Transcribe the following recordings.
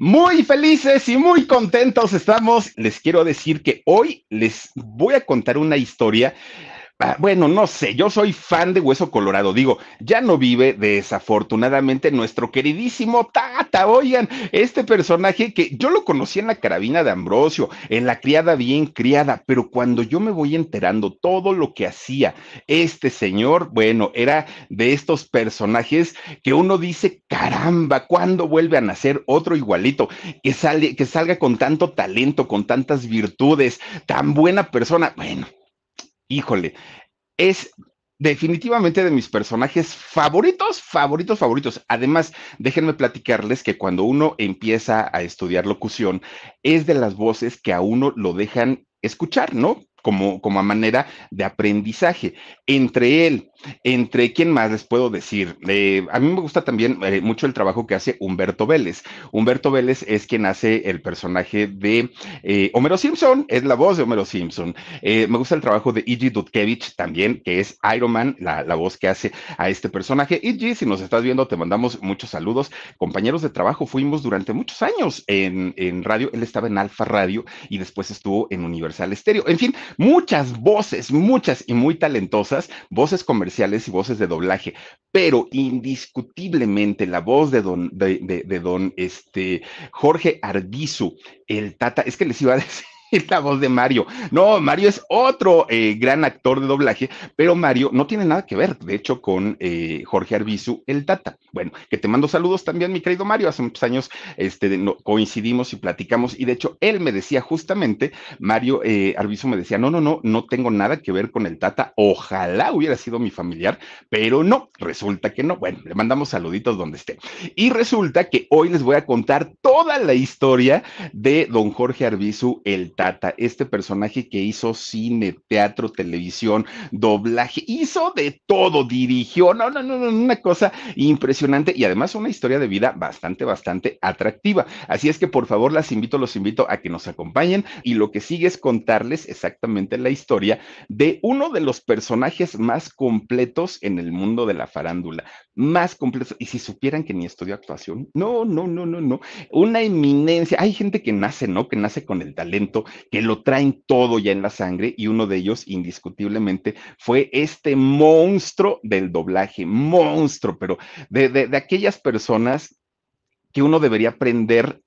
Muy felices y muy contentos estamos. Les quiero decir que hoy les voy a contar una historia bueno, no sé, yo soy fan de Hueso Colorado. Digo, ya no vive desafortunadamente nuestro queridísimo Tata. Oigan, este personaje que yo lo conocí en la carabina de Ambrosio, en la criada bien criada, pero cuando yo me voy enterando todo lo que hacía este señor, bueno, era de estos personajes que uno dice, caramba, ¿cuándo vuelve a nacer otro igualito? Que, sale, que salga con tanto talento, con tantas virtudes, tan buena persona. Bueno híjole, es definitivamente de mis personajes favoritos, favoritos, favoritos. Además, déjenme platicarles que cuando uno empieza a estudiar locución, es de las voces que a uno lo dejan escuchar, ¿no? Como, como a manera de aprendizaje. Entre él entre quién más les puedo decir, eh, a mí me gusta también eh, mucho el trabajo que hace Humberto Vélez. Humberto Vélez es quien hace el personaje de eh, Homero Simpson, es la voz de Homero Simpson. me gusta el trabajo de Iggy Dudkevich también, que es Iron Man, la, voz que hace a este personaje. Iggy, si nos estás viendo, te mandamos muchos saludos. Compañeros de trabajo, fuimos durante muchos años en, en radio. Él estaba en Alfa Radio y después estuvo en Universal Stereo. En fin, muchas voces, muchas y muy talentosas, voces comerciales y voces de doblaje, pero indiscutiblemente la voz de don, de, de don este, Jorge Arbizu, el Tata, es que les iba a decir la voz de Mario. No, Mario es otro eh, gran actor de doblaje, pero Mario no tiene nada que ver, de hecho, con eh, Jorge Arbizu, el Tata. Bueno, que te mando saludos también, mi querido Mario. Hace muchos años este, coincidimos y platicamos, y de hecho, él me decía justamente, Mario eh, Arbizu me decía, no, no, no, no tengo nada que ver con el Tata. Ojalá hubiera sido mi familiar, pero no, resulta que no. Bueno, le mandamos saluditos donde esté. Y resulta que hoy les voy a contar toda la historia de don Jorge Arbizu, el Tata, este personaje que hizo cine, teatro, televisión, doblaje, hizo de todo, dirigió, no, no, no, no, una cosa impresionante y además una historia de vida bastante, bastante atractiva. Así es que por favor las invito, los invito a que nos acompañen y lo que sigue es contarles exactamente la historia de uno de los personajes más completos en el mundo de la farándula, más completos. Y si supieran que ni estudió actuación, no, no, no, no, no, una eminencia. Hay gente que nace, ¿no? Que nace con el talento que lo traen todo ya en la sangre y uno de ellos indiscutiblemente fue este monstruo del doblaje, monstruo, pero de, de, aquellas personas que uno debería aprender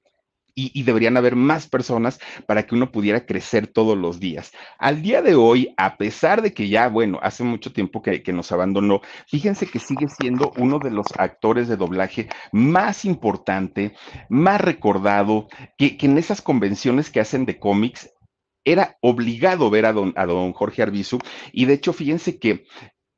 y, deberían haber más personas para que uno pudiera crecer todos los días. Al día de hoy, a pesar de que ya, bueno, hace mucho tiempo que, nos abandonó, fíjense que sigue siendo uno de los actores de doblaje más importante, más recordado, que, que en esas convenciones que hacen de cómics, era obligado ver a don, a don Jorge Arbizu y de hecho fíjense que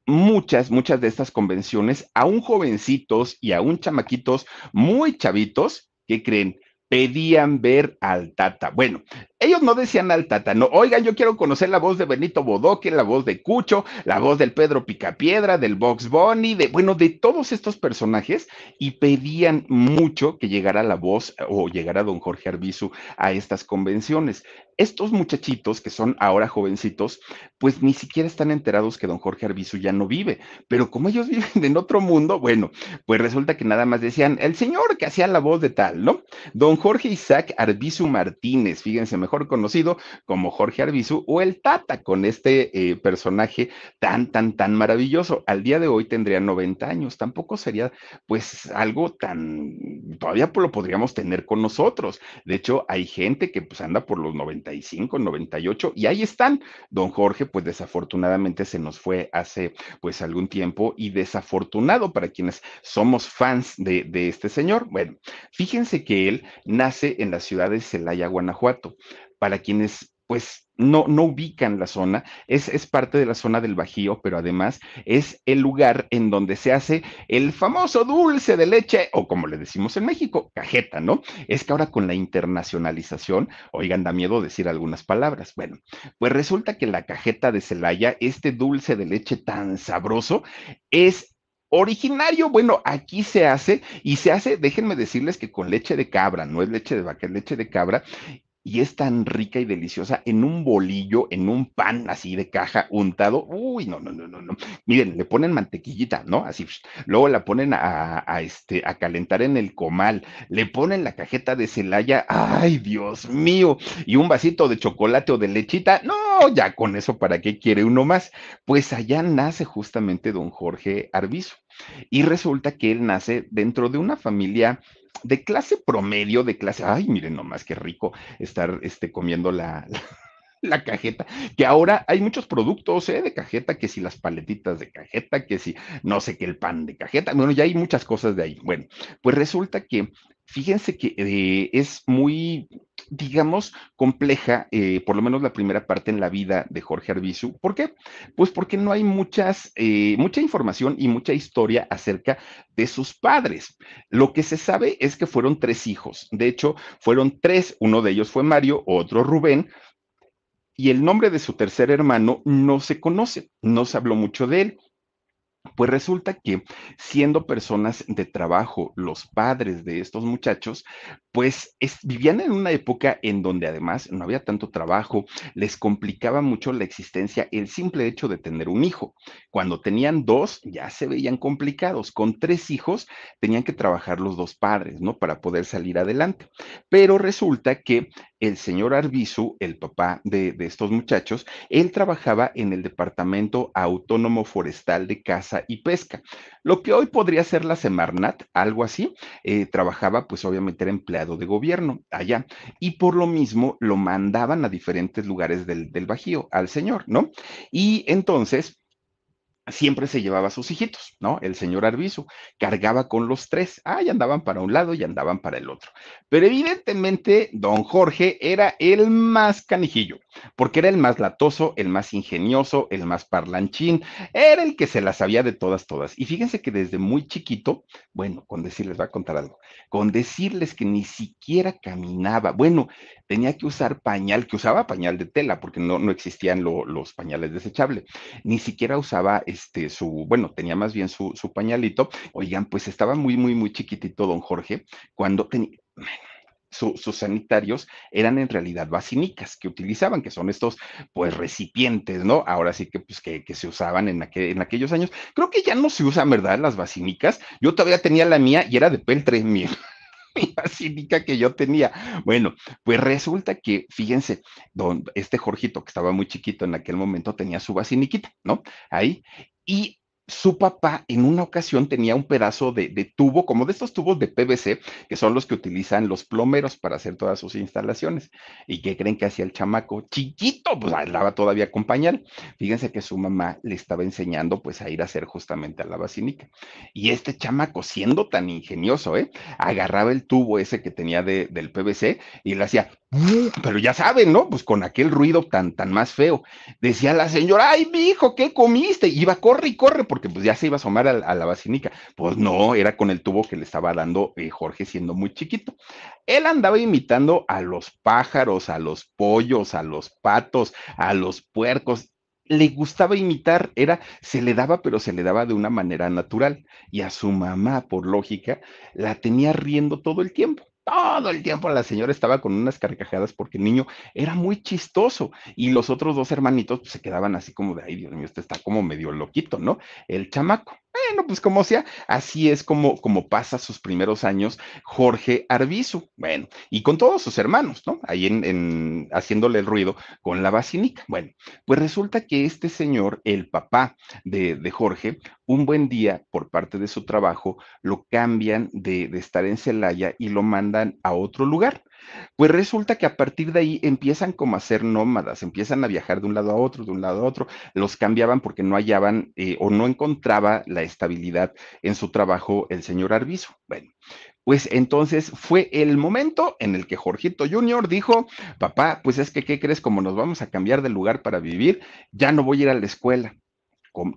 muchas, muchas de estas convenciones, aún jovencitos y aún chamaquitos muy chavitos, ¿qué creen? Pedían ver al Tata. Bueno, ellos no decían al Tata, no, oigan, yo quiero conocer la voz de Benito Bodoque, la voz de Cucho, la voz del Pedro Picapiedra, del Box Bunny, de, bueno, de todos estos personajes, y pedían mucho que llegara la voz o llegara don Jorge Arbizu a estas convenciones. Estos muchachitos que son ahora jovencitos, pues ni siquiera están enterados que don Jorge Arbizu ya no vive, pero como ellos viven en otro mundo, bueno, pues resulta que nada más decían, el señor que hacía la voz de tal, ¿no? don Jorge Isaac Arbizu Martínez, fíjense, mejor conocido como Jorge Arbizu o el Tata, con este eh, personaje tan, tan, tan maravilloso. Al día de hoy tendría 90 años, tampoco sería pues algo tan, todavía lo podríamos tener con nosotros. De hecho, hay gente que pues anda por los 95, 98 y ahí están. Don Jorge pues desafortunadamente se nos fue hace pues algún tiempo y desafortunado para quienes somos fans de, de este señor. Bueno, fíjense que él nace en la ciudad de Celaya, Guanajuato. Para quienes pues no, no ubican la zona, es, es, parte de la zona del Bajío, pero además es el lugar en donde se hace el famoso dulce de leche, o como le decimos en México, cajeta, ¿no? Es que ahora con la internacionalización, oigan, da miedo decir algunas palabras. Bueno, pues resulta que la cajeta de Celaya, este dulce de leche tan sabroso, es Originario, bueno, aquí se hace y se hace, déjenme decirles que con leche de cabra, no es leche de vaca, es leche de cabra y es tan rica y deliciosa en un bolillo, en un pan así de caja untado. Uy, no, no, no, no, no. Miren, le ponen mantequillita, ¿no? Así, luego la ponen a, a, este, a calentar en el comal, le ponen la cajeta de Celaya, ay, Dios mío, y un vasito de chocolate o de lechita. No, ya con eso, ¿para qué quiere uno más? Pues allá nace justamente don Jorge Arbizu. Y resulta que él nace dentro de una familia de clase promedio, de clase, ay, miren nomás qué rico estar este, comiendo la, la, cajeta, que ahora hay muchos productos ¿eh? de cajeta, que si las paletitas de cajeta, que si no sé qué el pan de cajeta, bueno, ya hay muchas cosas de ahí. Bueno, pues resulta que Fíjense que eh, es muy, digamos, compleja, eh, por lo menos la primera parte en la vida de Jorge Arbizu. ¿Por qué? Pues porque no hay muchas, eh, mucha información y mucha historia acerca de sus padres. Lo que se sabe es que fueron tres hijos. De hecho, fueron tres. Uno de ellos fue Mario, otro Rubén, y el nombre de su tercer hermano no se conoce, no se habló mucho de él. Pues resulta que siendo personas de trabajo, los padres de estos muchachos, pues vivían en una época en donde además no había tanto trabajo, les complicaba mucho la existencia el simple hecho de tener un hijo. Cuando tenían dos, ya se veían complicados. Con tres hijos, tenían que trabajar los dos padres, ¿no? Para poder salir adelante. Pero resulta que el señor Arbizu, el papá de, estos muchachos, él trabajaba en el Departamento Autónomo Forestal de Caza y Pesca, lo que hoy podría ser la Semarnat, algo así. Eh, trabajaba, pues obviamente era empleado de gobierno allá, y por lo mismo lo mandaban a diferentes lugares del, del Bajío al señor, ¿no? Y entonces siempre se llevaba a sus hijitos, ¿no? El señor Arbizu cargaba con los tres, ah, y andaban para un lado y andaban para el otro. Pero evidentemente, don Jorge era el más canijillo, porque era el más latoso, el más ingenioso, el más parlanchín, era el que se las sabía de todas, todas. Y fíjense que desde muy chiquito, bueno, con decirles, va a contar algo, con decirles que ni siquiera caminaba, bueno, tenía que usar pañal, que usaba pañal de tela, porque no, no existían los pañales desechables, ni siquiera usaba este, su, bueno, tenía más bien su, su pañalito. Oigan, pues estaba muy, muy, muy chiquitito don Jorge cuando tenía sus sanitarios eran en realidad basinicas que utilizaban, que son estos pues recipientes, ¿no? Ahora sí que pues que, se usaban en, en aquellos años. Creo que ya no se usan, ¿verdad? Las basinicas. Yo todavía tenía la mía y era de peltre, mi, mi basílica que yo tenía. Bueno, pues resulta que, fíjense, don, este Jorgito, que estaba muy chiquito en aquel momento, tenía su basiniquita, ¿no? Ahí. Y su papá en una ocasión tenía un pedazo de, tubo, como de estos tubos de PVC, que son los que utilizan los plomeros para hacer todas sus instalaciones. ¿Y qué creen que hacía el chamaco? Chiquito, pues hablaba todavía con pañal. Fíjense que su mamá le estaba enseñando pues a ir a hacer justamente a la basílica. Y este chamaco, siendo tan ingenioso, ¿eh? agarraba el tubo ese que tenía del PVC y le hacía, pero ya saben, ¿no? Pues con aquel ruido tan, tan más feo. Decía la señora, ay, mi hijo, ¿qué comiste? iba, corre y corre, porque pues ya se iba a asomar a, la basílica. Pues no, era con el tubo que le estaba dando eh, Jorge siendo muy chiquito. Él andaba imitando a los pájaros, a los pollos, a los patos, a los puercos. Le gustaba imitar, era, se le daba, pero se le daba de una manera natural. Y a su mamá, por lógica, la tenía riendo todo el tiempo todo el tiempo la señora estaba con unas carcajadas porque el niño era muy chistoso y los otros dos hermanitos pues, se quedaban así como de, ay Dios mío, este está como medio loquito, ¿no? El chamaco. Bueno, pues como sea, así es como, como pasa sus primeros años Jorge Arbizu. Bueno, y con todos sus hermanos, ¿no? Ahí en, en, haciéndole el ruido con la basinica. Bueno, pues resulta que este señor, el papá de, de Jorge, un buen día, por parte de su trabajo, lo cambian de, de estar en Celaya y lo mandan a otro lugar. Pues resulta que a partir de ahí empiezan como a ser nómadas, empiezan a viajar de un lado a otro, de un lado a otro, los cambiaban porque no hallaban eh, o no encontraba la estabilidad en su trabajo el señor Arbizo. Bueno, pues entonces fue el momento en el que Jorgito Junior dijo, papá, pues es que, ¿qué crees? Como nos vamos a cambiar de lugar para vivir, ya no voy a ir a la escuela.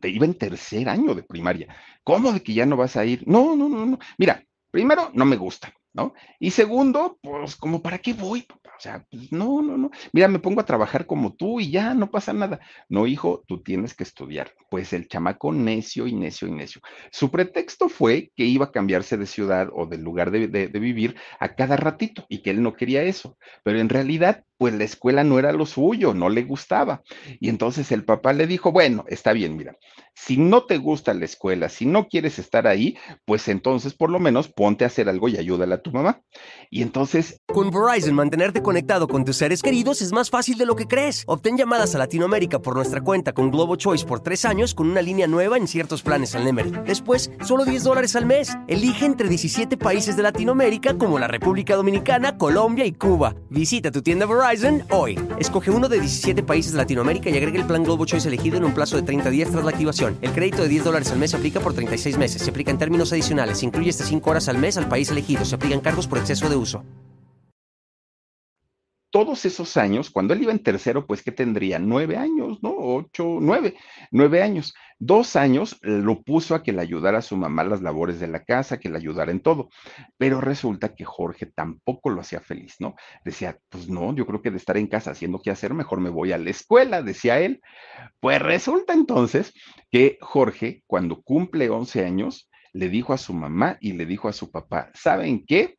Te iba en tercer año de primaria. ¿Cómo de que ya no vas a ir? No, no, no, no. Mira, primero, no me gusta. ¿No? Y segundo, pues como para qué voy? O sea, pues, no, no, no. Mira, me pongo a trabajar como tú y ya, no pasa nada. No, hijo, tú tienes que estudiar. Pues el chamaco necio y necio y necio. Su pretexto fue que iba a cambiarse de ciudad o del lugar de, de vivir a cada ratito y que él no quería eso. Pero en realidad, pues la escuela no era lo suyo, no le gustaba. Y entonces el papá le dijo, bueno, está bien, mira, si no te gusta la escuela, si no quieres estar ahí, pues entonces por lo menos ponte a hacer algo y ayúdale a tu mamá. Y entonces... Con Verizon, mantenerte conectado con tus seres queridos es más fácil de lo que crees. Obtén llamadas a Latinoamérica por nuestra cuenta con Globo Choice por tres años con una línea nueva en ciertos planes al Nemery. Después, solo 10 dólares al mes. Elige entre 17 países de Latinoamérica como la República Dominicana, Colombia y Cuba. Visita tu tienda Verizon hoy. Escoge uno de 17 países de Latinoamérica y agrega el plan Globo Choice elegido en un plazo de 30 días tras la activación. El crédito de 10 dólares al mes se aplica por 36 meses. Se aplica en términos adicionales. Se incluye hasta 5 horas al mes al país elegido. Se aplican cargos por exceso de uso. Todos esos años, cuando él iba en tercero, pues que tendría nueve años, ¿no? Ocho, nueve, nueve años. Dos años lo puso a que le ayudara a su mamá las labores de la casa, que le ayudara en todo. Pero resulta que Jorge tampoco lo hacía feliz, ¿no? Decía, pues no, yo creo que de estar en casa haciendo qué hacer, mejor me voy a la escuela, decía él. Pues resulta entonces que Jorge, cuando cumple 11 años, le dijo a su mamá y le dijo a su papá, ¿saben qué?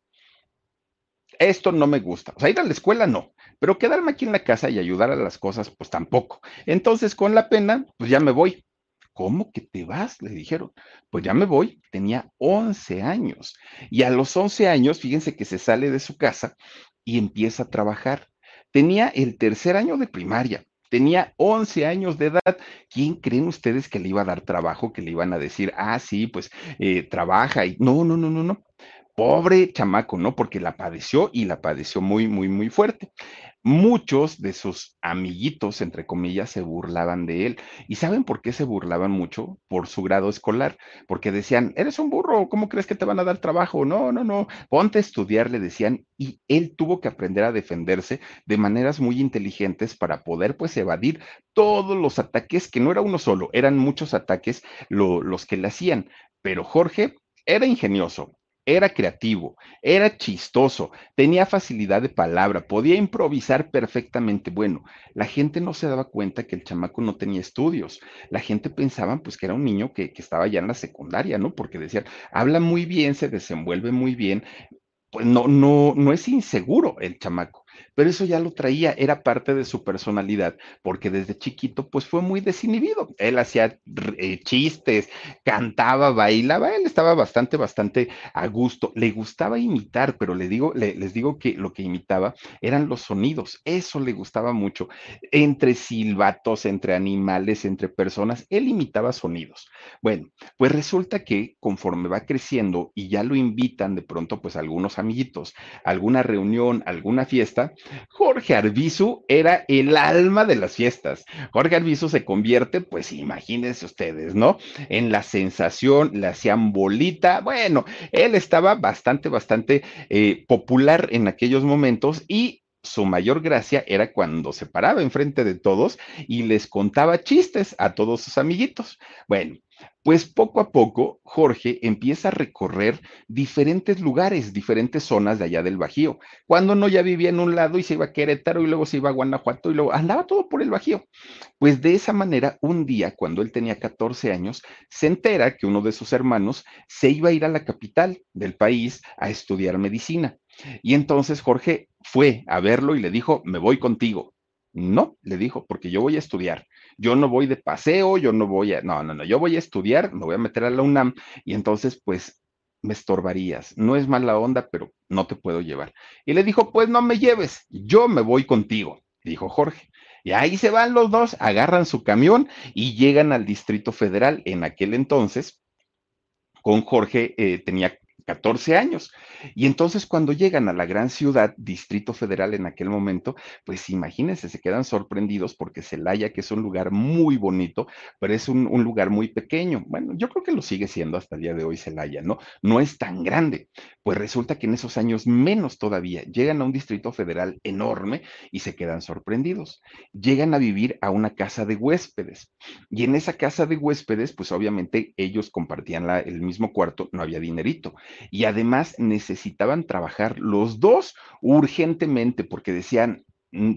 esto no me gusta. O sea, ir a la escuela no, pero quedarme aquí en la casa y ayudar a las cosas, pues tampoco. Entonces, con la pena, pues ya me voy. ¿Cómo que te vas? Le dijeron. Pues ya me voy. Tenía 11 años. Y a los 11 años, fíjense que se sale de su casa y empieza a trabajar. Tenía el tercer año de primaria. Tenía 11 años de edad. ¿Quién creen ustedes que le iba a dar trabajo? Que le iban a decir, ah, sí, pues eh, trabaja y no, no, no, no, no. Pobre chamaco, ¿no? Porque la padeció y la padeció muy, muy, muy fuerte. Muchos de sus amiguitos, entre comillas, se burlaban de él. ¿Y saben por qué se burlaban mucho? Por su grado escolar. Porque decían, eres un burro, ¿cómo crees que te van a dar trabajo? No, no, no, ponte a estudiar, le decían. Y él tuvo que aprender a defenderse de maneras muy inteligentes para poder, pues, evadir todos los ataques, que no era uno solo, eran muchos ataques lo, los que le hacían. Pero Jorge era ingenioso, era creativo, era chistoso, tenía facilidad de palabra, podía improvisar perfectamente. Bueno, la gente no se daba cuenta que el chamaco no tenía estudios. La gente pensaba pues que era un niño que, que estaba ya en la secundaria, ¿no? Porque decían, habla muy bien, se desenvuelve muy bien. Pues no, no, no es inseguro el chamaco pero eso ya lo traía, era parte de su personalidad, porque desde chiquito pues fue muy desinhibido. Él hacía eh, chistes, cantaba, bailaba, él estaba bastante, bastante a gusto. Le gustaba imitar, pero le digo, le, les digo que lo que imitaba eran los sonidos, eso le gustaba mucho. Entre silbatos, entre animales, entre personas, él imitaba sonidos. Bueno, pues resulta que conforme va creciendo y ya lo invitan de pronto pues algunos amiguitos, alguna reunión, alguna fiesta, Jorge Arbizu era el alma de las fiestas. Jorge Arbizu se convierte, pues imagínense ustedes, ¿no? En la sensación, le hacían bolita. Bueno, él estaba bastante, bastante eh, popular en aquellos momentos y su mayor gracia era cuando se paraba enfrente de todos y les contaba chistes a todos sus amiguitos. Bueno, pues poco a poco Jorge empieza a recorrer diferentes lugares, diferentes zonas de allá del Bajío. Cuando no ya vivía en un lado y se iba a Querétaro y luego se iba a Guanajuato y luego andaba todo por el Bajío. Pues de esa manera, un día, cuando él tenía 14 años, se entera que uno de sus hermanos se iba a ir a la capital del país a estudiar medicina. Y entonces Jorge fue a verlo y le dijo, me voy contigo. No, le dijo, porque yo voy a estudiar. Yo no voy de paseo, yo no voy a, no, no, no, yo voy a estudiar, me voy a meter a la UNAM y entonces pues me estorbarías. No es mala onda, pero no te puedo llevar. Y le dijo, pues no me lleves, yo me voy contigo, dijo Jorge. Y ahí se van los dos, agarran su camión y llegan al Distrito Federal. En aquel entonces, con Jorge eh, tenía 14 años. Y entonces cuando llegan a la gran ciudad, Distrito Federal en aquel momento, pues imagínense, se quedan sorprendidos porque Celaya, que es un lugar muy bonito, pero es un, lugar muy pequeño. Bueno, yo creo que lo sigue siendo hasta el día de hoy Celaya, ¿no? No es tan grande. Pues resulta que en esos años menos todavía, llegan a un Distrito Federal enorme y se quedan sorprendidos. Llegan a vivir a una casa de huéspedes. Y en esa casa de huéspedes, pues obviamente ellos compartían la, el mismo cuarto, no había dinerito y además necesitaban trabajar los dos urgentemente porque decían,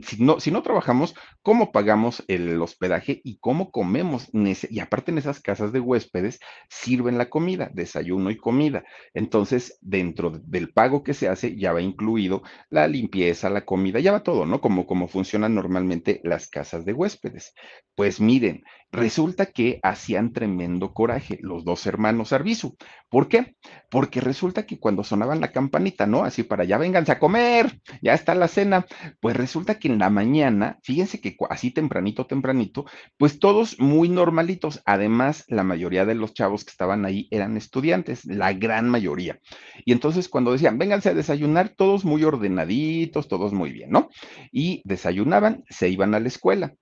si no, si no trabajamos, ¿cómo pagamos el hospedaje y cómo comemos? Y aparte en esas casas de huéspedes sirven la comida, desayuno y comida. Entonces, dentro del pago que se hace ya va incluido la limpieza, la comida, ya va todo, ¿no? Como, como funcionan normalmente las casas de huéspedes. Pues miren, Resulta que hacían tremendo coraje los dos hermanos Arbizu. ¿Por qué? Porque resulta que cuando sonaban la campanita, ¿no? Así para ya vénganse a comer, ya está la cena. Pues resulta que en la mañana, fíjense que así tempranito, tempranito, pues todos muy normalitos. Además, la mayoría de los chavos que estaban ahí eran estudiantes, la gran mayoría. Y entonces cuando decían, vénganse a desayunar, todos muy ordenaditos, todos muy bien, ¿no? Y desayunaban, se iban a la escuela.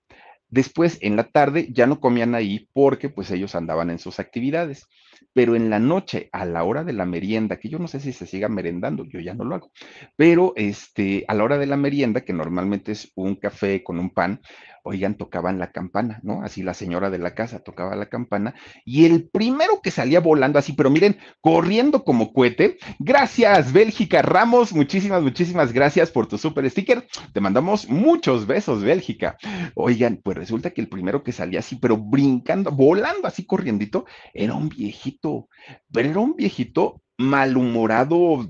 Después, en la tarde, ya no comían ahí porque pues ellos andaban en sus actividades. Pero en la noche, a la hora de la merienda, que yo no sé si se siga merendando, yo ya no lo hago, pero este, a la hora de la merienda, que normalmente es un café con un pan, oigan, tocaban la campana, ¿no? Así la señora de la casa tocaba la campana y el primero que salía volando así, pero miren, corriendo como cohete, gracias Bélgica Ramos, muchísimas, muchísimas gracias por tu super sticker, te mandamos muchos besos Bélgica. Oigan, pues resulta que el primero que salía así, pero brincando, volando así corriendito, era un viejito, pero era un viejito malhumorado,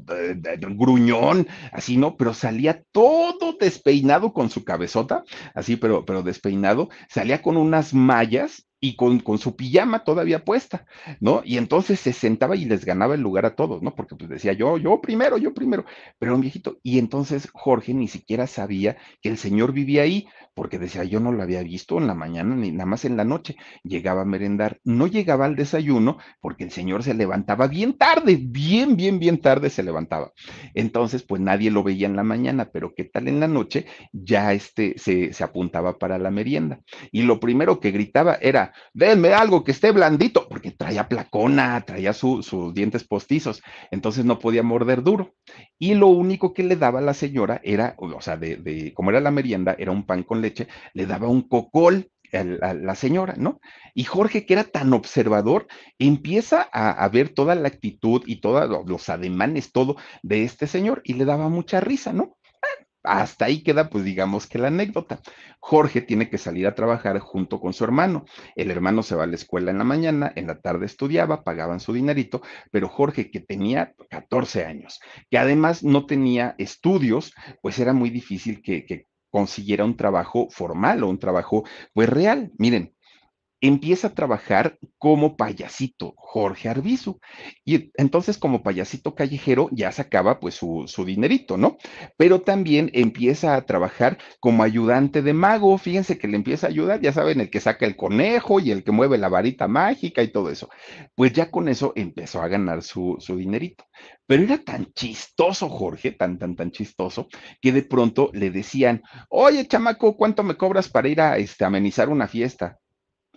gruñón, así, ¿no? Pero salía todo despeinado con su cabezota, así, pero, pero despeinado, salía con unas mallas y con, con, su pijama todavía puesta, ¿no? Y entonces se sentaba y les ganaba el lugar a todos, ¿no? Porque pues decía yo, yo primero, yo primero, pero un viejito. Y entonces Jorge ni siquiera sabía que el señor vivía ahí, porque decía, yo no lo había visto en la mañana ni nada más en la noche. Llegaba a merendar, no llegaba al desayuno porque el señor se levantaba bien tarde, bien, bien, bien tarde se levantaba. Entonces, pues nadie lo veía en la mañana, pero qué tal en la noche, ya este se, se apuntaba para la merienda. Y lo primero que gritaba era, denme algo que esté blandito, porque traía placona, traía sus dientes postizos, entonces no podía morder duro. Y lo único que le daba a la señora era, o sea, de, como era la merienda, era un pan con leche, le daba un cocol a la, señora, ¿no? Y Jorge, que era tan observador, empieza a, a ver toda la actitud y todos los ademanes, todo de este señor, y le daba mucha risa, ¿no? Hasta ahí queda, pues digamos que la anécdota. Jorge tiene que salir a trabajar junto con su hermano. El hermano se va a la escuela en la mañana, en la tarde estudiaba, pagaban su dinerito, pero Jorge, que tenía 14 años, que además no tenía estudios, pues era muy difícil que, que consiguiera un trabajo formal o un trabajo pues real. Miren, empieza a trabajar como payasito, Jorge Arbizu. Y entonces como payasito callejero ya sacaba pues su, su, dinerito, ¿no? Pero también empieza a trabajar como ayudante de mago. Fíjense que le empieza a ayudar, ya saben, el que saca el conejo y el que mueve la varita mágica y todo eso. Pues ya con eso empezó a ganar su, su dinerito. Pero era tan chistoso, Jorge, tan, tan, tan chistoso, que de pronto le decían, oye, chamaco, ¿cuánto me cobras para ir a este, amenizar una fiesta?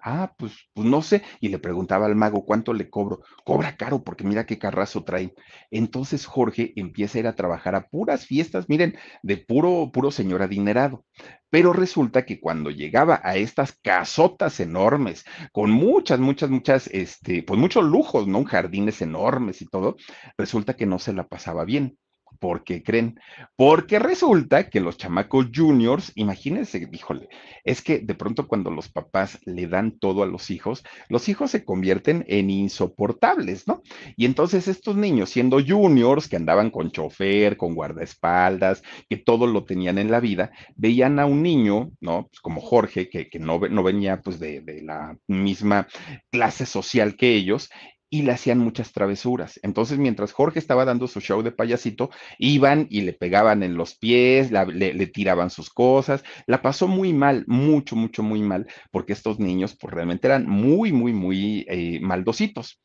Ah, pues, pues no sé. Y le preguntaba al mago, ¿cuánto le cobro? Cobra caro porque mira qué carrazo trae. Entonces Jorge empieza a ir a trabajar a puras fiestas, miren, de puro, puro señor adinerado. Pero resulta que cuando llegaba a estas casotas enormes, con muchas, muchas, muchas, este, pues muchos lujos, ¿no? Jardines enormes y todo, resulta que no se la pasaba bien ¿Por qué creen? Porque resulta que los chamacos juniors, imagínense, híjole, es que de pronto cuando los papás le dan todo a los hijos, los hijos se convierten en insoportables, ¿no? Y entonces estos niños, siendo juniors, que andaban con chofer, con guardaespaldas, que todo lo tenían en la vida, veían a un niño, ¿no? Pues como Jorge, que, que no, no, venía pues de, de la misma clase social que ellos, y le hacían muchas travesuras. Entonces, mientras Jorge estaba dando su show de payasito, iban y le pegaban en los pies, le, tiraban sus cosas, la pasó muy mal, mucho, mucho, muy mal, porque estos niños pues realmente eran muy, muy, muy eh, maldositos.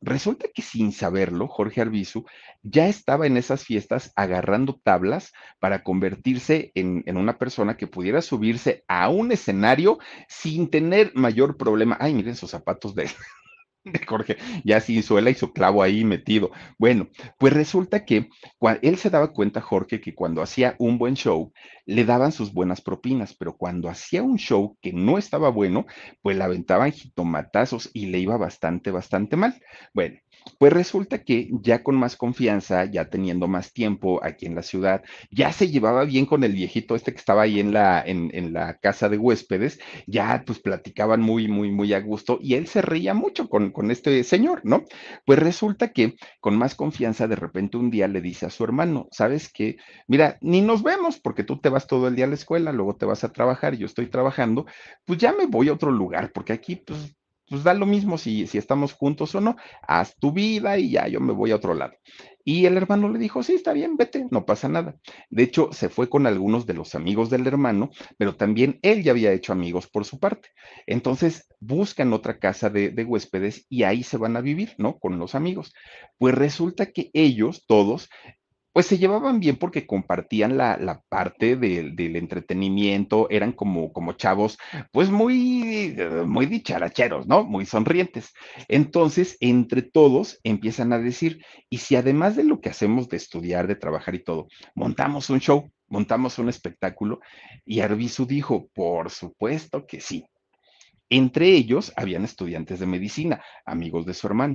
Resulta que sin saberlo, Jorge Arbizu ya estaba en esas fiestas agarrando tablas para convertirse en, en una persona que pudiera subirse a un escenario sin tener mayor problema. Ay, miren sus zapatos de, Jorge, ya sin suela y su clavo ahí metido. Bueno, pues resulta que él se daba cuenta, Jorge, que cuando hacía un buen show, le daban sus buenas propinas, pero cuando hacía un show que no estaba bueno, pues le aventaban jitomatazos y le iba bastante, bastante mal. Bueno, pues resulta que ya con más confianza, ya teniendo más tiempo aquí en la ciudad, ya se llevaba bien con el viejito este que estaba ahí en la, en, en la casa de huéspedes, ya pues platicaban muy, muy, muy a gusto y él se reía mucho con, con este señor, ¿no? Pues resulta que con más confianza, de repente un día le dice a su hermano, ¿sabes qué? Mira, ni nos vemos porque tú te vas todo el día a la escuela, luego te vas a trabajar, yo estoy trabajando, pues ya me voy a otro lugar porque aquí pues pues da lo mismo si, si estamos juntos o no, haz tu vida y ya yo me voy a otro lado. Y el hermano le dijo, sí, está bien, vete, no pasa nada. De hecho, se fue con algunos de los amigos del hermano, pero también él ya había hecho amigos por su parte. Entonces, buscan otra casa de, de huéspedes y ahí se van a vivir, ¿no? Con los amigos. Pues resulta que ellos, todos, pues se llevaban bien porque compartían la, la parte del, entretenimiento, eran como, como chavos, pues muy, muy dicharacheros, ¿no? Muy sonrientes. Entonces, entre todos empiezan a decir, y si además de lo que hacemos de estudiar, de trabajar y todo, montamos un show, montamos un espectáculo, y Arbizu dijo, por supuesto que sí. Entre ellos habían estudiantes de medicina, amigos de su hermano.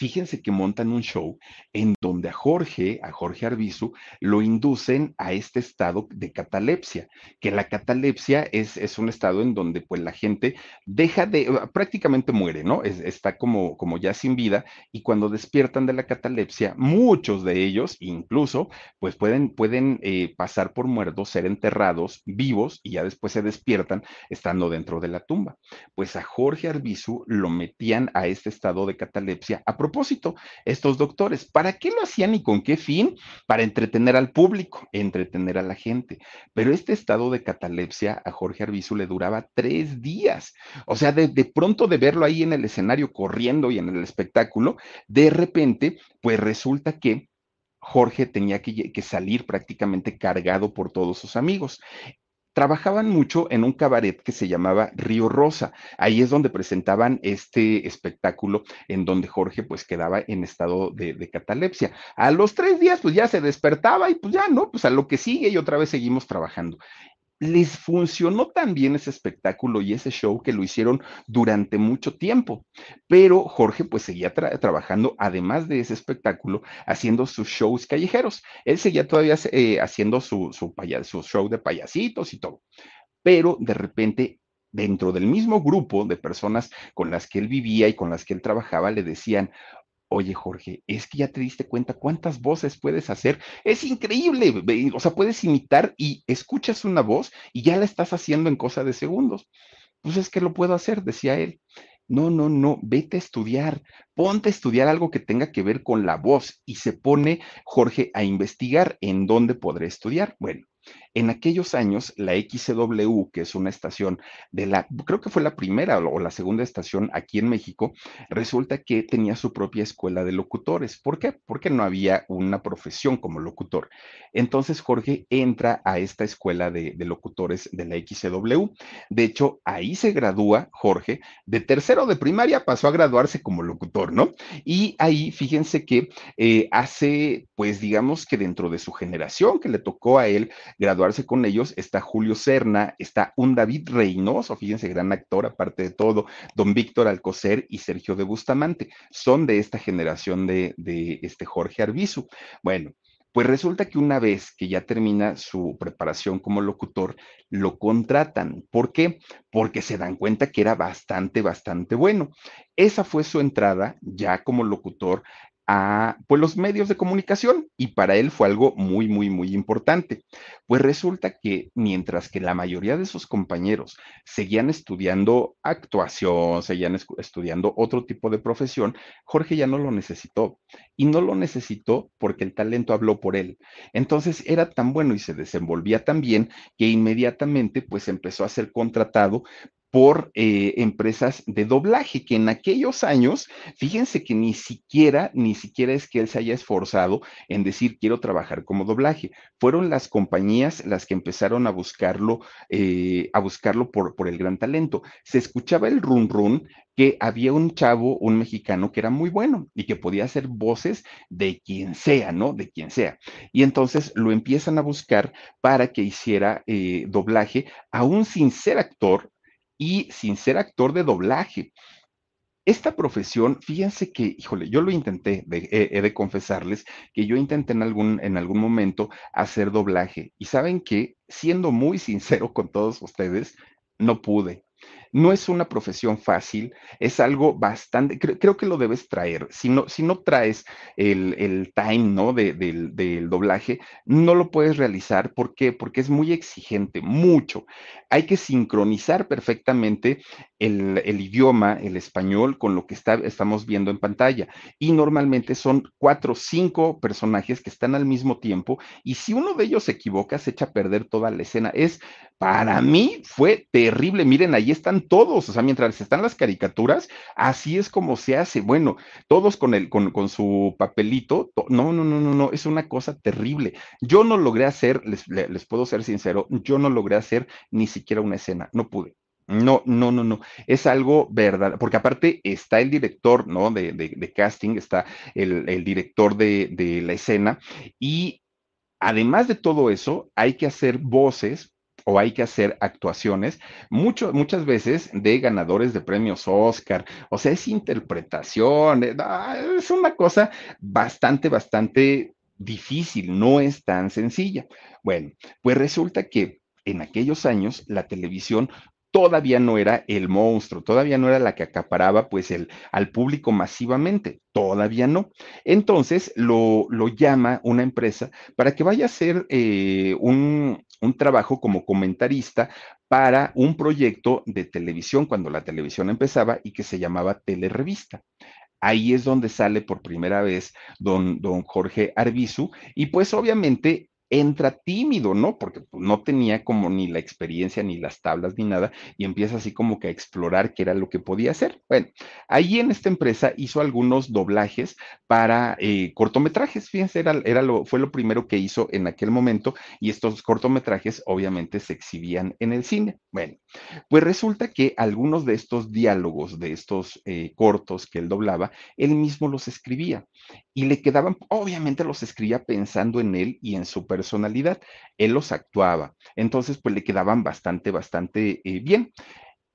Fíjense que montan un show en donde a Jorge, a Jorge Arbizu, lo inducen a este estado de catalepsia, que la catalepsia es, es un estado en donde pues la gente deja de, prácticamente muere, ¿no? Es, está como, como ya sin vida y cuando despiertan de la catalepsia, muchos de ellos incluso pues pueden, pueden eh, pasar por muertos, ser enterrados vivos y ya después se despiertan estando dentro de la tumba. Pues a Jorge Arbizu lo metían a este estado de catalepsia a propósito, estos doctores, ¿para qué lo hacían y con qué fin? Para entretener al público, entretener a la gente. Pero este estado de catalepsia a Jorge Arbizu le duraba tres días. O sea, de, pronto de verlo ahí en el escenario corriendo y en el espectáculo, de repente, pues resulta que Jorge tenía que, salir prácticamente cargado por todos sus amigos trabajaban mucho en un cabaret que se llamaba Río Rosa. Ahí es donde presentaban este espectáculo en donde Jorge pues quedaba en estado de, de, catalepsia. A los tres días pues ya se despertaba y pues ya, ¿no? Pues a lo que sigue y otra vez seguimos trabajando les funcionó tan bien ese espectáculo y ese show que lo hicieron durante mucho tiempo. Pero Jorge pues seguía tra trabajando, además de ese espectáculo, haciendo sus shows callejeros. Él seguía todavía eh, haciendo su, su show de payasitos y todo. Pero de repente dentro del mismo grupo de personas con las que él vivía y con las que él trabajaba, le decían, Oye, Jorge, es que ya te diste cuenta cuántas voces puedes hacer. Es increíble. O sea, puedes imitar y escuchas una voz y ya la estás haciendo en cosa de segundos. Pues es que lo puedo hacer, decía él. No, no, no, vete a estudiar, ponte a estudiar algo que tenga que ver con la voz. Y se pone Jorge a investigar en dónde podré estudiar. Bueno, en aquellos años, la XCW, que es una estación de la, creo que fue la primera o la segunda estación aquí en México, resulta que tenía su propia escuela de locutores. ¿Por qué? Porque no había una profesión como locutor. Entonces Jorge entra a esta escuela de, locutores de la XCW. De hecho, ahí se gradúa Jorge. De tercero de primaria pasó a graduarse como locutor, ¿no? Y ahí, fíjense que eh, hace, pues digamos que dentro de su generación que le tocó a él graduarse, con ellos está Julio Serna, está un David Reynoso, fíjense, gran actor, aparte de todo, don Víctor Alcocer y Sergio de Bustamante. Son de esta generación de, este Jorge Arbizu. Bueno, pues resulta que una vez que ya termina su preparación como locutor, lo contratan. ¿Por qué? Porque se dan cuenta que era bastante, bastante bueno. Esa fue su entrada ya como locutor a pues, los medios de comunicación y para él fue algo muy, muy, muy importante. Pues resulta que mientras que la mayoría de sus compañeros seguían estudiando actuación, seguían estudiando otro tipo de profesión, Jorge ya no lo necesitó y no lo necesitó porque el talento habló por él. Entonces era tan bueno y se desenvolvía tan bien que inmediatamente pues empezó a ser contratado por eh, empresas de doblaje, que en aquellos años, fíjense que ni siquiera, ni siquiera es que él se haya esforzado en decir quiero trabajar como doblaje. Fueron las compañías las que empezaron a buscarlo, eh, a buscarlo por, por el gran talento. Se escuchaba el run run que había un chavo, un mexicano, que era muy bueno y que podía hacer voces de quien sea, ¿no? De quien sea. Y entonces lo empiezan a buscar para que hiciera eh, doblaje, aún sin ser actor, y sin ser actor de doblaje. Esta profesión, fíjense que, híjole, yo lo intenté, he de confesarles que yo intenté en algún, en algún momento hacer doblaje. Y saben que, siendo muy sincero con todos ustedes, no pude. No es una profesión fácil, es algo bastante, creo, que lo debes traer. Si no, si no traes el, time, ¿no? del, doblaje, no lo puedes realizar. ¿Por qué? Porque es muy exigente, mucho. Hay que sincronizar perfectamente el, idioma, el español, con lo que está, estamos viendo en pantalla. Y normalmente son cuatro o cinco personajes que están al mismo tiempo. Y si uno de ellos se equivoca, se echa a perder toda la escena. Es, para mí, fue terrible. Miren, ahí están todos, o sea, mientras están las caricaturas, así es como se hace. Bueno, todos con el, con, con su papelito, no, no, no, no, no, es una cosa terrible. Yo no logré hacer, les, les puedo ser sincero, yo no logré hacer ni siquiera una escena, no pude. No, no, no, no. Es algo verdad, porque aparte está el director, ¿no? De, de, casting, está el, el director de, de, la escena y además de todo eso, hay que hacer voces o hay que hacer actuaciones, muchas veces de ganadores de premios Oscar, o sea, es interpretación, eh, es una cosa bastante, bastante difícil, no es tan sencilla. Bueno, pues resulta que en aquellos años la televisión todavía no era el monstruo, todavía no era la que acaparaba pues el, al público masivamente, todavía no. Entonces lo, llama una empresa para que vaya a hacer eh, un, un trabajo como comentarista para un proyecto de televisión cuando la televisión empezaba y que se llamaba Telerevista. Ahí es donde sale por primera vez don, don Jorge Arbizu y pues obviamente entra tímido, ¿no? Porque pues, no tenía como ni la experiencia, ni las tablas, ni nada, y empieza así como que a explorar qué era lo que podía hacer. Bueno, ahí en esta empresa hizo algunos doblajes para eh, cortometrajes, fíjense, era, lo, fue lo primero que hizo en aquel momento, y estos cortometrajes obviamente se exhibían en el cine. Bueno, pues resulta que algunos de estos diálogos, de estos eh, cortos que él doblaba, él mismo los escribía, y le quedaban, obviamente los escribía pensando en él y en su personalidad. Él los actuaba. Entonces, pues le quedaban bastante, bastante eh, bien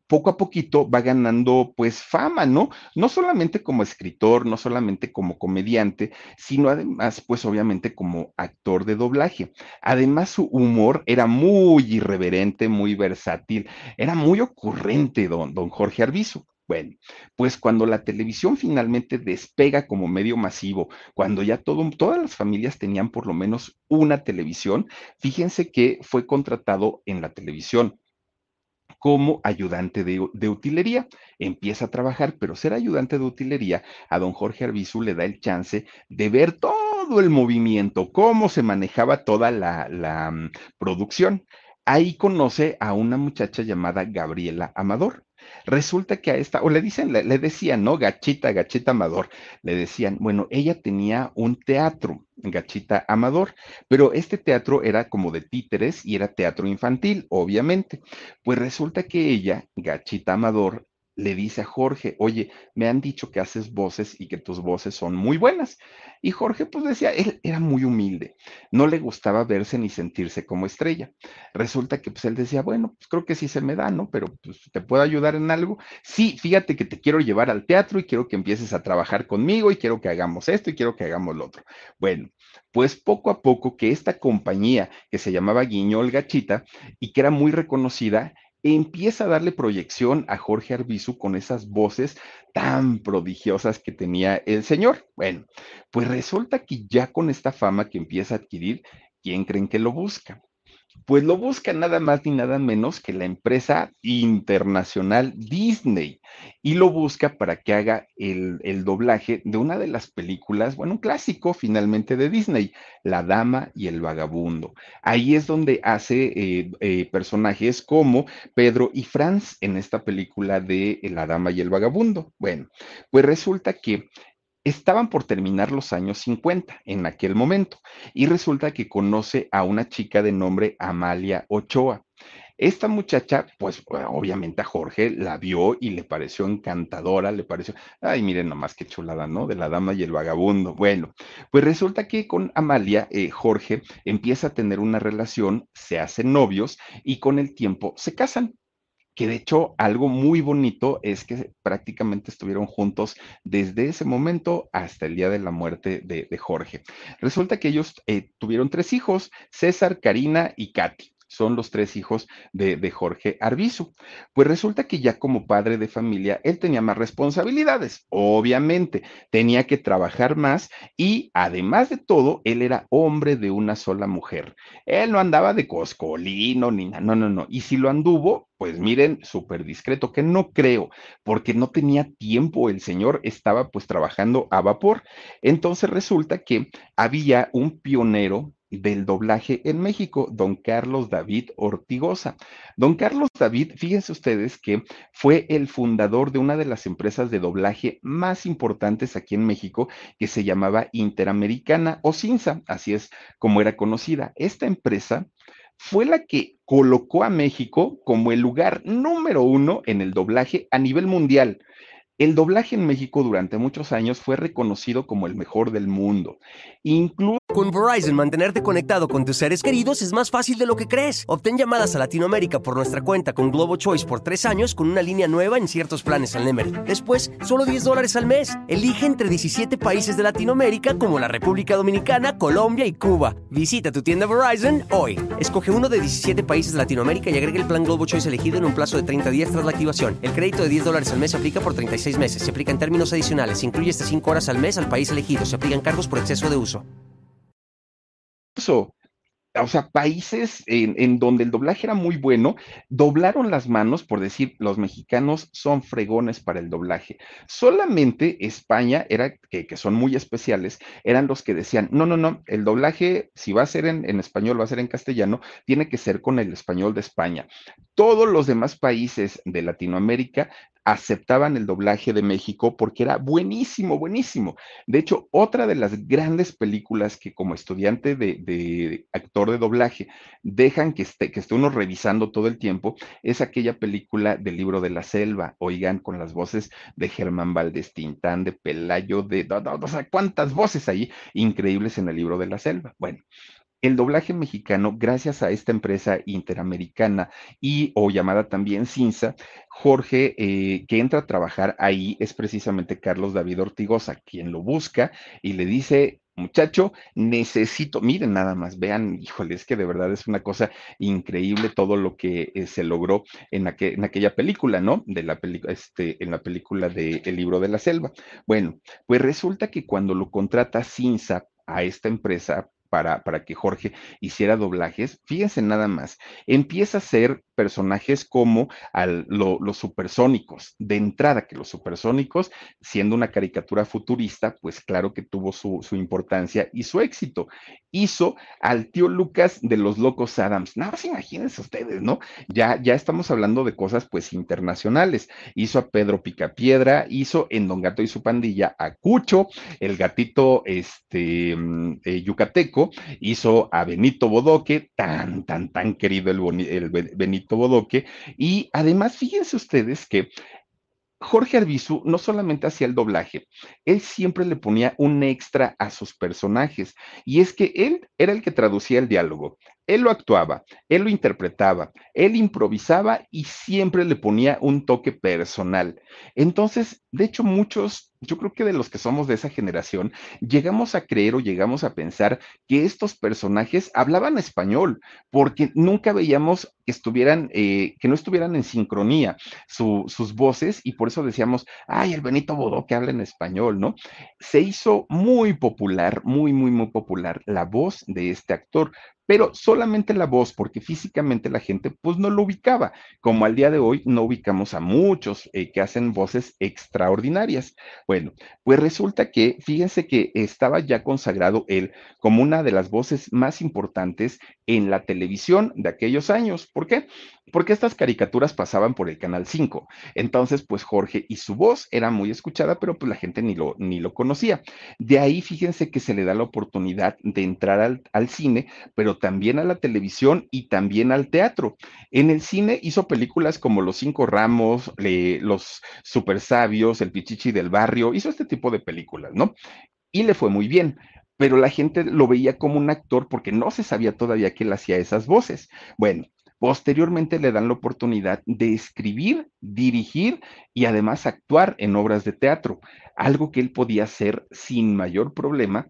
poco a poquito va ganando pues fama, ¿no? No solamente como escritor, no solamente como comediante, sino además pues obviamente como actor de doblaje. Además su humor era muy irreverente, muy versátil, era muy ocurrente don, don Jorge Arbizu. Bueno, pues cuando la televisión finalmente despega como medio masivo, cuando ya todo, todas las familias tenían por lo menos una televisión, fíjense que fue contratado en la televisión como ayudante de, utilería. Empieza a trabajar, pero ser ayudante de utilería a don Jorge Arbizu le da el chance de ver todo el movimiento, cómo se manejaba toda la, la um, producción. Ahí conoce a una muchacha llamada Gabriela Amador. Resulta que a esta, o le dicen, le, decían, ¿no? Gachita, Gachita Amador, le decían, bueno, ella tenía un teatro, Gachita Amador, pero este teatro era como de títeres y era teatro infantil, obviamente. Pues resulta que ella, Gachita Amador, le dice a Jorge, oye, me han dicho que haces voces y que tus voces son muy buenas. Y Jorge pues decía, él era muy humilde, no le gustaba verse ni sentirse como estrella. Resulta que pues él decía, bueno, pues creo que sí se me da, ¿no? Pero pues te puedo ayudar en algo. Sí, fíjate que te quiero llevar al teatro y quiero que empieces a trabajar conmigo y quiero que hagamos esto y quiero que hagamos lo otro. Bueno, pues poco a poco que esta compañía que se llamaba Guiñol Gachita y que era muy reconocida, empieza a darle proyección a Jorge Arbizu con esas voces tan prodigiosas que tenía el señor. Bueno, pues resulta que ya con esta fama que empieza a adquirir, ¿quién creen que lo busca? Pues lo busca nada más ni nada menos que la empresa internacional Disney y lo busca para que haga el, el, doblaje de una de las películas, bueno, un clásico finalmente de Disney, La Dama y el Vagabundo. Ahí es donde hace eh, eh, personajes como Pedro y Franz en esta película de La Dama y el Vagabundo. Bueno, pues resulta que Estaban por terminar los años 50 en aquel momento y resulta que conoce a una chica de nombre Amalia Ochoa. Esta muchacha, pues obviamente a Jorge la vio y le pareció encantadora, le pareció, ay, miren nomás qué chulada, ¿no? De la dama y el vagabundo. Bueno, pues resulta que con Amalia, eh, Jorge empieza a tener una relación, se hacen novios y con el tiempo se casan que de hecho algo muy bonito es que prácticamente estuvieron juntos desde ese momento hasta el día de la muerte de, Jorge. Resulta que ellos eh, tuvieron tres hijos, César, Karina y Katy son los tres hijos de, de, Jorge Arbizu. Pues resulta que ya como padre de familia, él tenía más responsabilidades, obviamente, tenía que trabajar más y además de todo, él era hombre de una sola mujer. Él no andaba de coscolino ni nada, no, no, no. Y si lo anduvo, pues miren, súper discreto, que no creo, porque no tenía tiempo, el señor estaba pues trabajando a vapor. Entonces resulta que había un pionero del doblaje en México, don Carlos David Ortigosa. Don Carlos David, fíjense ustedes que fue el fundador de una de las empresas de doblaje más importantes aquí en México, que se llamaba Interamericana o CINSA, así es como era conocida. Esta empresa fue la que colocó a México como el lugar número uno en el doblaje a nivel mundial. El doblaje en México durante muchos años fue reconocido como el mejor del mundo. Incluso con Verizon, mantenerte conectado con tus seres queridos es más fácil de lo que crees. Obtén llamadas a Latinoamérica por nuestra cuenta con Globo Choice por tres años con una línea nueva en ciertos planes al Nemer. Después, solo 10 dólares al mes. Elige entre 17 países de Latinoamérica como la República Dominicana, Colombia y Cuba. Visita tu tienda Verizon hoy. Escoge uno de 17 países de Latinoamérica y agrega el plan Globo Choice elegido en un plazo de 30 días tras la activación. El crédito de 10 dólares al mes aplica por 36 meses. Se aplica en términos adicionales. Se incluye hasta 5 horas al mes al país elegido. Se aplican cargos por exceso de uso o sea, países en, donde el doblaje era muy bueno, doblaron las manos por decir, los mexicanos son fregones para el doblaje. Solamente España era, que, son muy especiales, eran los que decían, no, no, no, el doblaje, si va a ser en, español, va a ser en castellano, tiene que ser con el español de España. Todos los demás países de Latinoamérica aceptaban el doblaje de México porque era buenísimo, buenísimo. De hecho, otra de las grandes películas que como estudiante de, actor de doblaje dejan que esté, que esté uno revisando todo el tiempo es aquella película del libro de la selva, oigan, con las voces de Germán Valdés Tintán, de Pelayo, de, o sea, cuántas voces ahí increíbles en el libro de la selva. Bueno, el doblaje mexicano, gracias a esta empresa interamericana y o llamada también CINSA, Jorge, eh, que entra a trabajar ahí, es precisamente Carlos David Ortigosa, quien lo busca y le dice, muchacho, necesito, miren nada más, vean, híjole, es que de verdad es una cosa increíble todo lo que eh, se logró en, en, aquella película, ¿no? De la película, este, en la película de El libro de la selva. Bueno, pues resulta que cuando lo contrata Cinza a esta empresa para, que Jorge hiciera doblajes, fíjense nada más, empieza a ser personajes como los supersónicos. De entrada, que los supersónicos, siendo una caricatura futurista, pues claro que tuvo su importancia y su éxito. Hizo al tío Lucas de los Locos Adams. Nada más imagínense ustedes, ¿no? Ya, ya estamos hablando de cosas pues internacionales. Hizo a Pedro Picapiedra, hizo en Don Gato y su pandilla a Cucho, el gatito este, mm, eh, yucateco, hizo a Benito Bodoque, tan, tan, tan querido el, el Benito Bodoque. Y además, fíjense ustedes que Jorge Arbizu no solamente hacía el doblaje, él siempre le ponía un extra a sus personajes. Y es que él era el que traducía el diálogo. Él lo actuaba, él lo interpretaba, él improvisaba y siempre le ponía un toque personal. Entonces, de hecho, muchos, yo creo que de los que somos de esa generación, llegamos a creer o llegamos a pensar que estos personajes hablaban español, porque nunca veíamos que estuvieran, eh, que no estuvieran en sincronía sus voces y por eso decíamos, ay, el Benito Bodó que habla en español, ¿no? Se hizo muy popular, muy, muy, muy popular la voz de este actor, pero solamente la voz, porque físicamente la gente pues no lo ubicaba, como al día de hoy no ubicamos a muchos eh, que hacen voces extraordinarias. Bueno, pues resulta que, fíjense que estaba ya consagrado él como una de las voces más importantes en la televisión de aquellos años. ¿Por qué? Porque estas caricaturas pasaban por el Canal 5. Entonces, pues Jorge y su voz era muy escuchada, pero pues la gente ni lo, ni lo conocía. De ahí, fíjense que se le da la oportunidad de entrar al, al cine, pero también a la televisión y también al teatro. En el cine hizo películas como Los Cinco Ramos, Los Super Sabios, El Pichichi del Barrio, hizo este tipo de películas, ¿no? Y le fue muy bien pero la gente lo veía como un actor porque no se sabía todavía que él hacía esas voces. Bueno, posteriormente le dan la oportunidad de escribir, dirigir y además actuar en obras de teatro, algo que él podía hacer sin mayor problema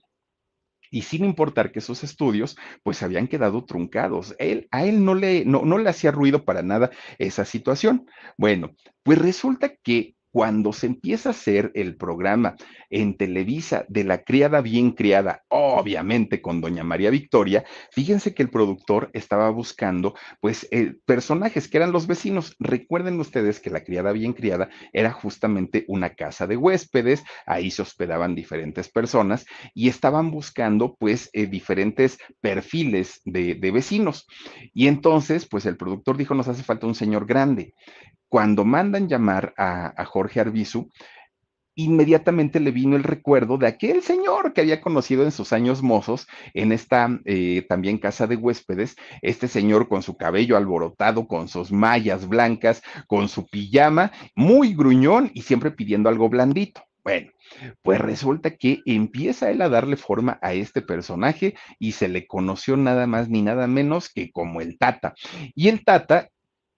y sin importar que sus estudios pues habían quedado truncados. Él, a él no le, no, no le hacía ruido para nada esa situación. Bueno, pues resulta que cuando se empieza a hacer el programa en Televisa de la criada bien criada, obviamente con doña María Victoria, fíjense que el productor estaba buscando pues eh, personajes que eran los vecinos. Recuerden ustedes que la criada bien criada era justamente una casa de huéspedes, ahí se hospedaban diferentes personas y estaban buscando pues eh, diferentes perfiles de, de vecinos. Y entonces pues el productor dijo nos hace falta un señor grande cuando mandan llamar a, Jorge Arbizu, inmediatamente le vino el recuerdo de aquel señor que había conocido en sus años mozos en esta eh, también casa de huéspedes, este señor con su cabello alborotado, con sus mallas blancas, con su pijama, muy gruñón y siempre pidiendo algo blandito. Bueno, pues resulta que empieza él a darle forma a este personaje y se le conoció nada más ni nada menos que como el Tata. Y el Tata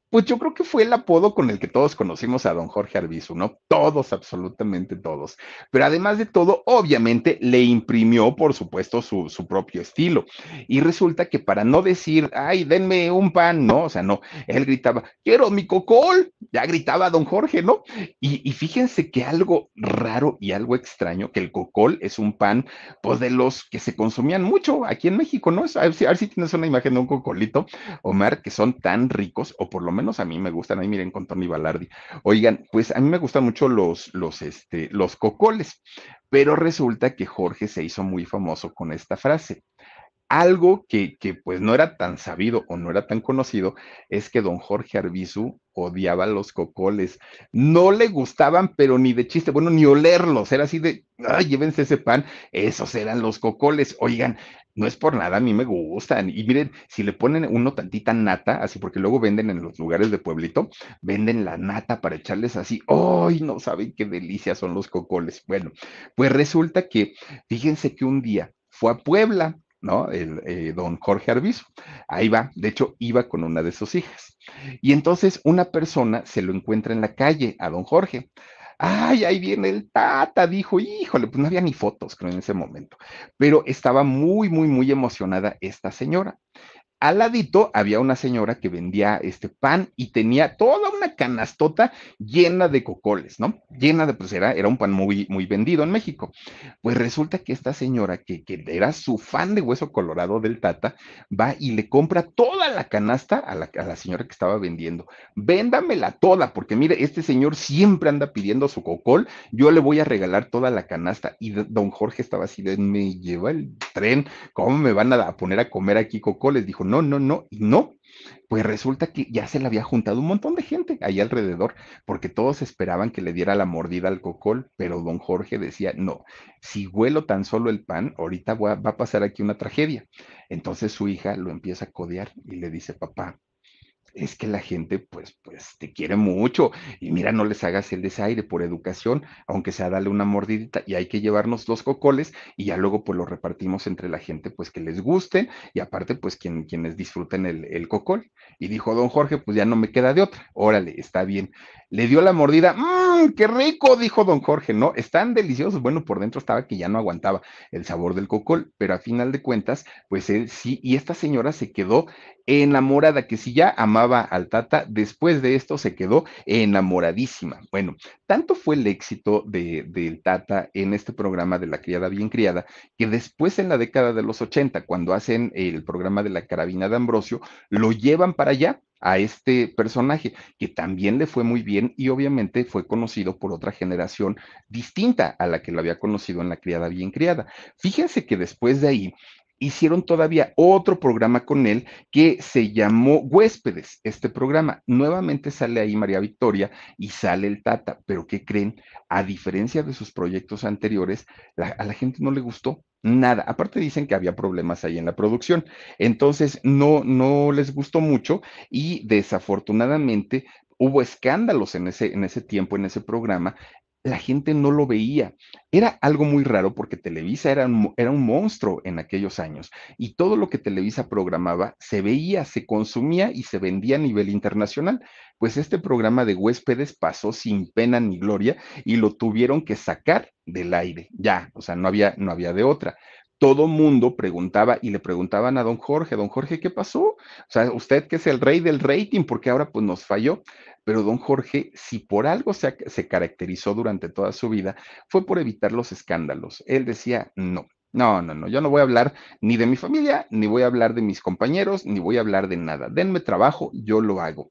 pues yo creo que fue el apodo con el que todos conocimos a don Jorge Arbizu, ¿no? Todos, absolutamente todos. Pero además de todo, obviamente le imprimió, por supuesto, su, su, propio estilo. Y resulta que para no decir, ay, denme un pan, ¿no? O sea, no, él gritaba, quiero mi cocol, ya gritaba don Jorge, ¿no? Y, fíjense que algo raro y algo extraño, que el cocol es un pan, pues de los que se consumían mucho aquí en México, ¿no? A ver si, a ver si tienes una imagen de un cocolito, Omar, que son tan ricos, o por lo menos a mí me gustan, ahí miren con Tony Balardi. Oigan, pues a mí me gustan mucho los, los, este, los cocoles, pero resulta que Jorge se hizo muy famoso con esta frase. Algo que, que, pues no era tan sabido o no era tan conocido es que don Jorge Arbizu odiaba los cocoles. No le gustaban, pero ni de chiste, bueno, ni olerlos. Era así de, ay, llévense ese pan. Esos eran los cocoles. Oigan, no es por nada, a mí me gustan. Y miren, si le ponen uno tantita nata, así porque luego venden en los lugares de pueblito, venden la nata para echarles así. ¡Ay, no saben qué delicia son los cocoles! Bueno, pues resulta que, fíjense que un día fue a Puebla ¿no? El eh, don Jorge Arbizu. Ahí va, de hecho, iba con una de sus hijas. Y entonces una persona se lo encuentra en la calle, a don Jorge. Ay, ahí viene el tata, dijo, híjole, pues no había ni fotos, creo, en ese momento. Pero estaba muy, muy, muy emocionada esta señora. Al ladito había una señora que vendía este pan y tenía toda una canastota llena de cocoles, ¿no? Llena de, pues era, era un pan muy, muy vendido en México. Pues resulta que esta señora, que, que era su fan de hueso colorado del Tata, va y le compra toda la canasta a la, a la señora que estaba vendiendo. Véndamela toda, porque mire, este señor siempre anda pidiendo su cocol, yo le voy a regalar toda la canasta. Y don Jorge estaba así de, me lleva el tren, ¿cómo me van a poner a comer aquí cocoles? Dijo, no, no, no, y no. Pues resulta que ya se le había juntado un montón de gente ahí alrededor, porque todos esperaban que le diera la mordida al cocol, pero don Jorge decía, no, si huelo tan solo el pan, ahorita va a pasar aquí una tragedia. Entonces su hija lo empieza a codear y le dice, papá, es que la gente, pues, pues, te quiere mucho. Y mira, no les hagas el desaire por educación, aunque sea darle una mordidita, y hay que llevarnos los cocoles, y ya luego, pues, lo repartimos entre la gente, pues, que les guste, y aparte, pues, quien, quienes disfruten el, el cocol. Y dijo don Jorge, pues ya no me queda de otra. Órale, está bien. Le dio la mordida, mmm, qué rico, dijo don Jorge, ¿no? Están deliciosos. Bueno, por dentro estaba que ya no aguantaba el sabor del cocol, pero a final de cuentas, pues él sí, y esta señora se quedó enamorada, que si ya amaba al Tata, después de esto se quedó enamoradísima. Bueno, tanto fue el éxito de, del Tata en este programa de la criada bien criada, que después en la década de los 80, cuando hacen el programa de la carabina de Ambrosio, lo llevan para allá a este personaje, que también le fue muy bien y obviamente fue conocido por otra generación distinta a la que lo había conocido en la criada bien criada. Fíjense que después de ahí hicieron todavía otro programa con él que se llamó Huéspedes. Este programa nuevamente sale ahí María Victoria y sale el Tata, pero ¿qué creen? A diferencia de sus proyectos anteriores, a la gente no le gustó nada. Aparte dicen que había problemas ahí en la producción. Entonces, no, no les gustó mucho y desafortunadamente hubo escándalos en ese, en ese tiempo, en ese programa, la gente no lo veía. Era algo muy raro porque Televisa era un, monstruo en aquellos años y todo lo que Televisa programaba se veía, se consumía y se vendía a nivel internacional. Pues este programa de huéspedes pasó sin pena ni gloria y lo tuvieron que sacar del aire. Ya, o sea, no había, no había de otra todo mundo preguntaba y le preguntaban a don Jorge, don Jorge, ¿qué pasó? O sea, usted que es el rey del rating, porque ahora pues nos falló. Pero don Jorge, si por algo se, caracterizó durante toda su vida, fue por evitar los escándalos. Él decía, no, no, no, no, yo no voy a hablar ni de mi familia, ni voy a hablar de mis compañeros, ni voy a hablar de nada. Denme trabajo, yo lo hago.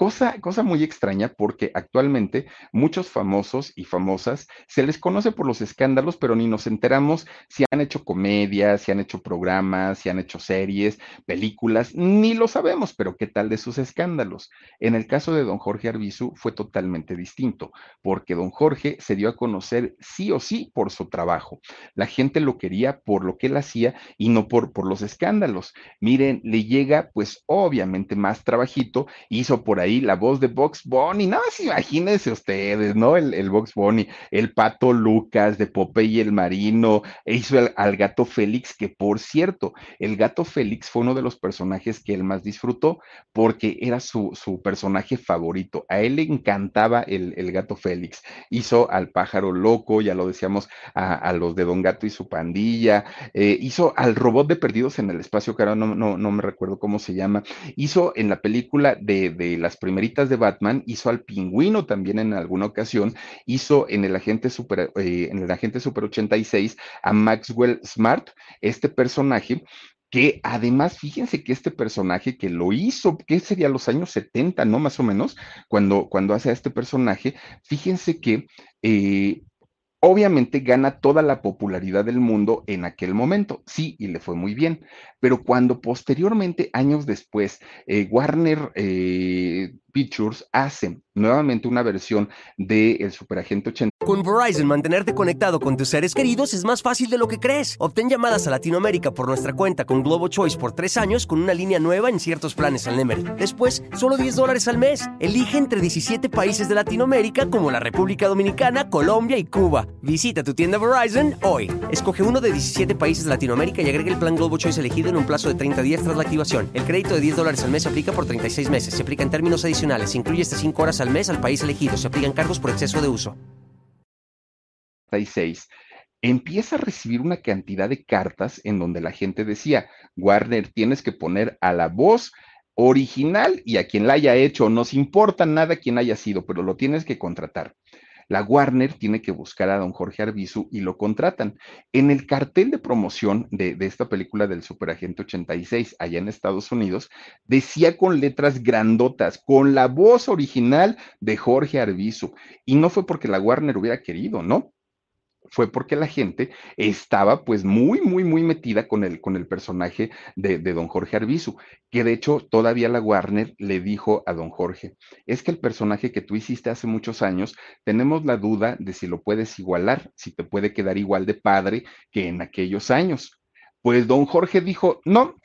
Cosa, cosa muy extraña porque actualmente muchos famosos y famosas se les conoce por los escándalos, pero ni nos enteramos si han hecho comedias, si han hecho programas, si han hecho series, películas, ni lo sabemos, pero ¿qué tal de sus escándalos? En el caso de don Jorge Arbizu fue totalmente distinto, porque don Jorge se dio a conocer sí o sí por su trabajo. La gente lo quería por lo que él hacía y no por, por los escándalos. Miren, le llega pues obviamente más trabajito, hizo por ahí la voz de Box Bunny, nada más imagínense ustedes, ¿no? El, el Box Bunny, el Pato Lucas de Popeye el Marino, e hizo al gato Félix, que por cierto, el gato Félix fue uno de los personajes que él más disfrutó porque era su, su personaje favorito. A él le encantaba el, el, gato Félix. Hizo al pájaro loco, ya lo decíamos, a, a los de Don Gato y su pandilla, eh, hizo al robot de Perdidos en el Espacio, que ahora no, no, no me recuerdo cómo se llama, hizo en la película de, de las primeritas de Batman, hizo al pingüino también en alguna ocasión, hizo en el agente super, eh, en el agente super 86 a Maxwell Smart, este personaje que además, fíjense que este personaje que lo hizo, que sería los años 70, ¿no? Más o menos, cuando, cuando hace a este personaje, fíjense que eh, Obviamente gana toda la popularidad del mundo en aquel momento, sí, y le fue muy bien, pero cuando posteriormente, años después, eh, Warner eh, Pictures hace nuevamente una versión de El Superagente 80. Con Verizon, mantenerte conectado con tus seres queridos es más fácil de lo que crees. Obtén llamadas a Latinoamérica por nuestra cuenta con Globo Choice por tres años con una línea nueva en ciertos planes al Nemery. Después, solo 10 dólares al mes. Elige entre 17 países de Latinoamérica como la República Dominicana, Colombia y Cuba. Visita tu tienda Verizon hoy. Escoge uno de 17 países de Latinoamérica y agrega el plan Globo Choice elegido en un plazo de 30 días tras la activación. El crédito de 10 dólares al mes aplica por 36 meses. Se aplica en términos adicionales incluye hasta 5 horas al mes al país elegido. Se aplican cargos por exceso de uso. empieza a recibir una cantidad de cartas en donde la gente decía, Warner, tienes que poner a la voz original y a quien la haya hecho, nos importa nada quién haya sido, pero lo tienes que contratar. La Warner tiene que buscar a don Jorge Arbizu y lo contratan. En el cartel de promoción de, esta película del Superagente 86, allá en Estados Unidos, decía con letras grandotas, con la voz original de Jorge Arbizu. Y no fue porque la Warner hubiera querido, ¿no? Fue porque la gente estaba pues muy, muy, muy metida con el, con el personaje de, de, don Jorge Arbizu, que de hecho todavía la Warner le dijo a don Jorge, es que el personaje que tú hiciste hace muchos años, tenemos la duda de si lo puedes igualar, si te puede quedar igual de padre que en aquellos años. Pues don Jorge dijo, no,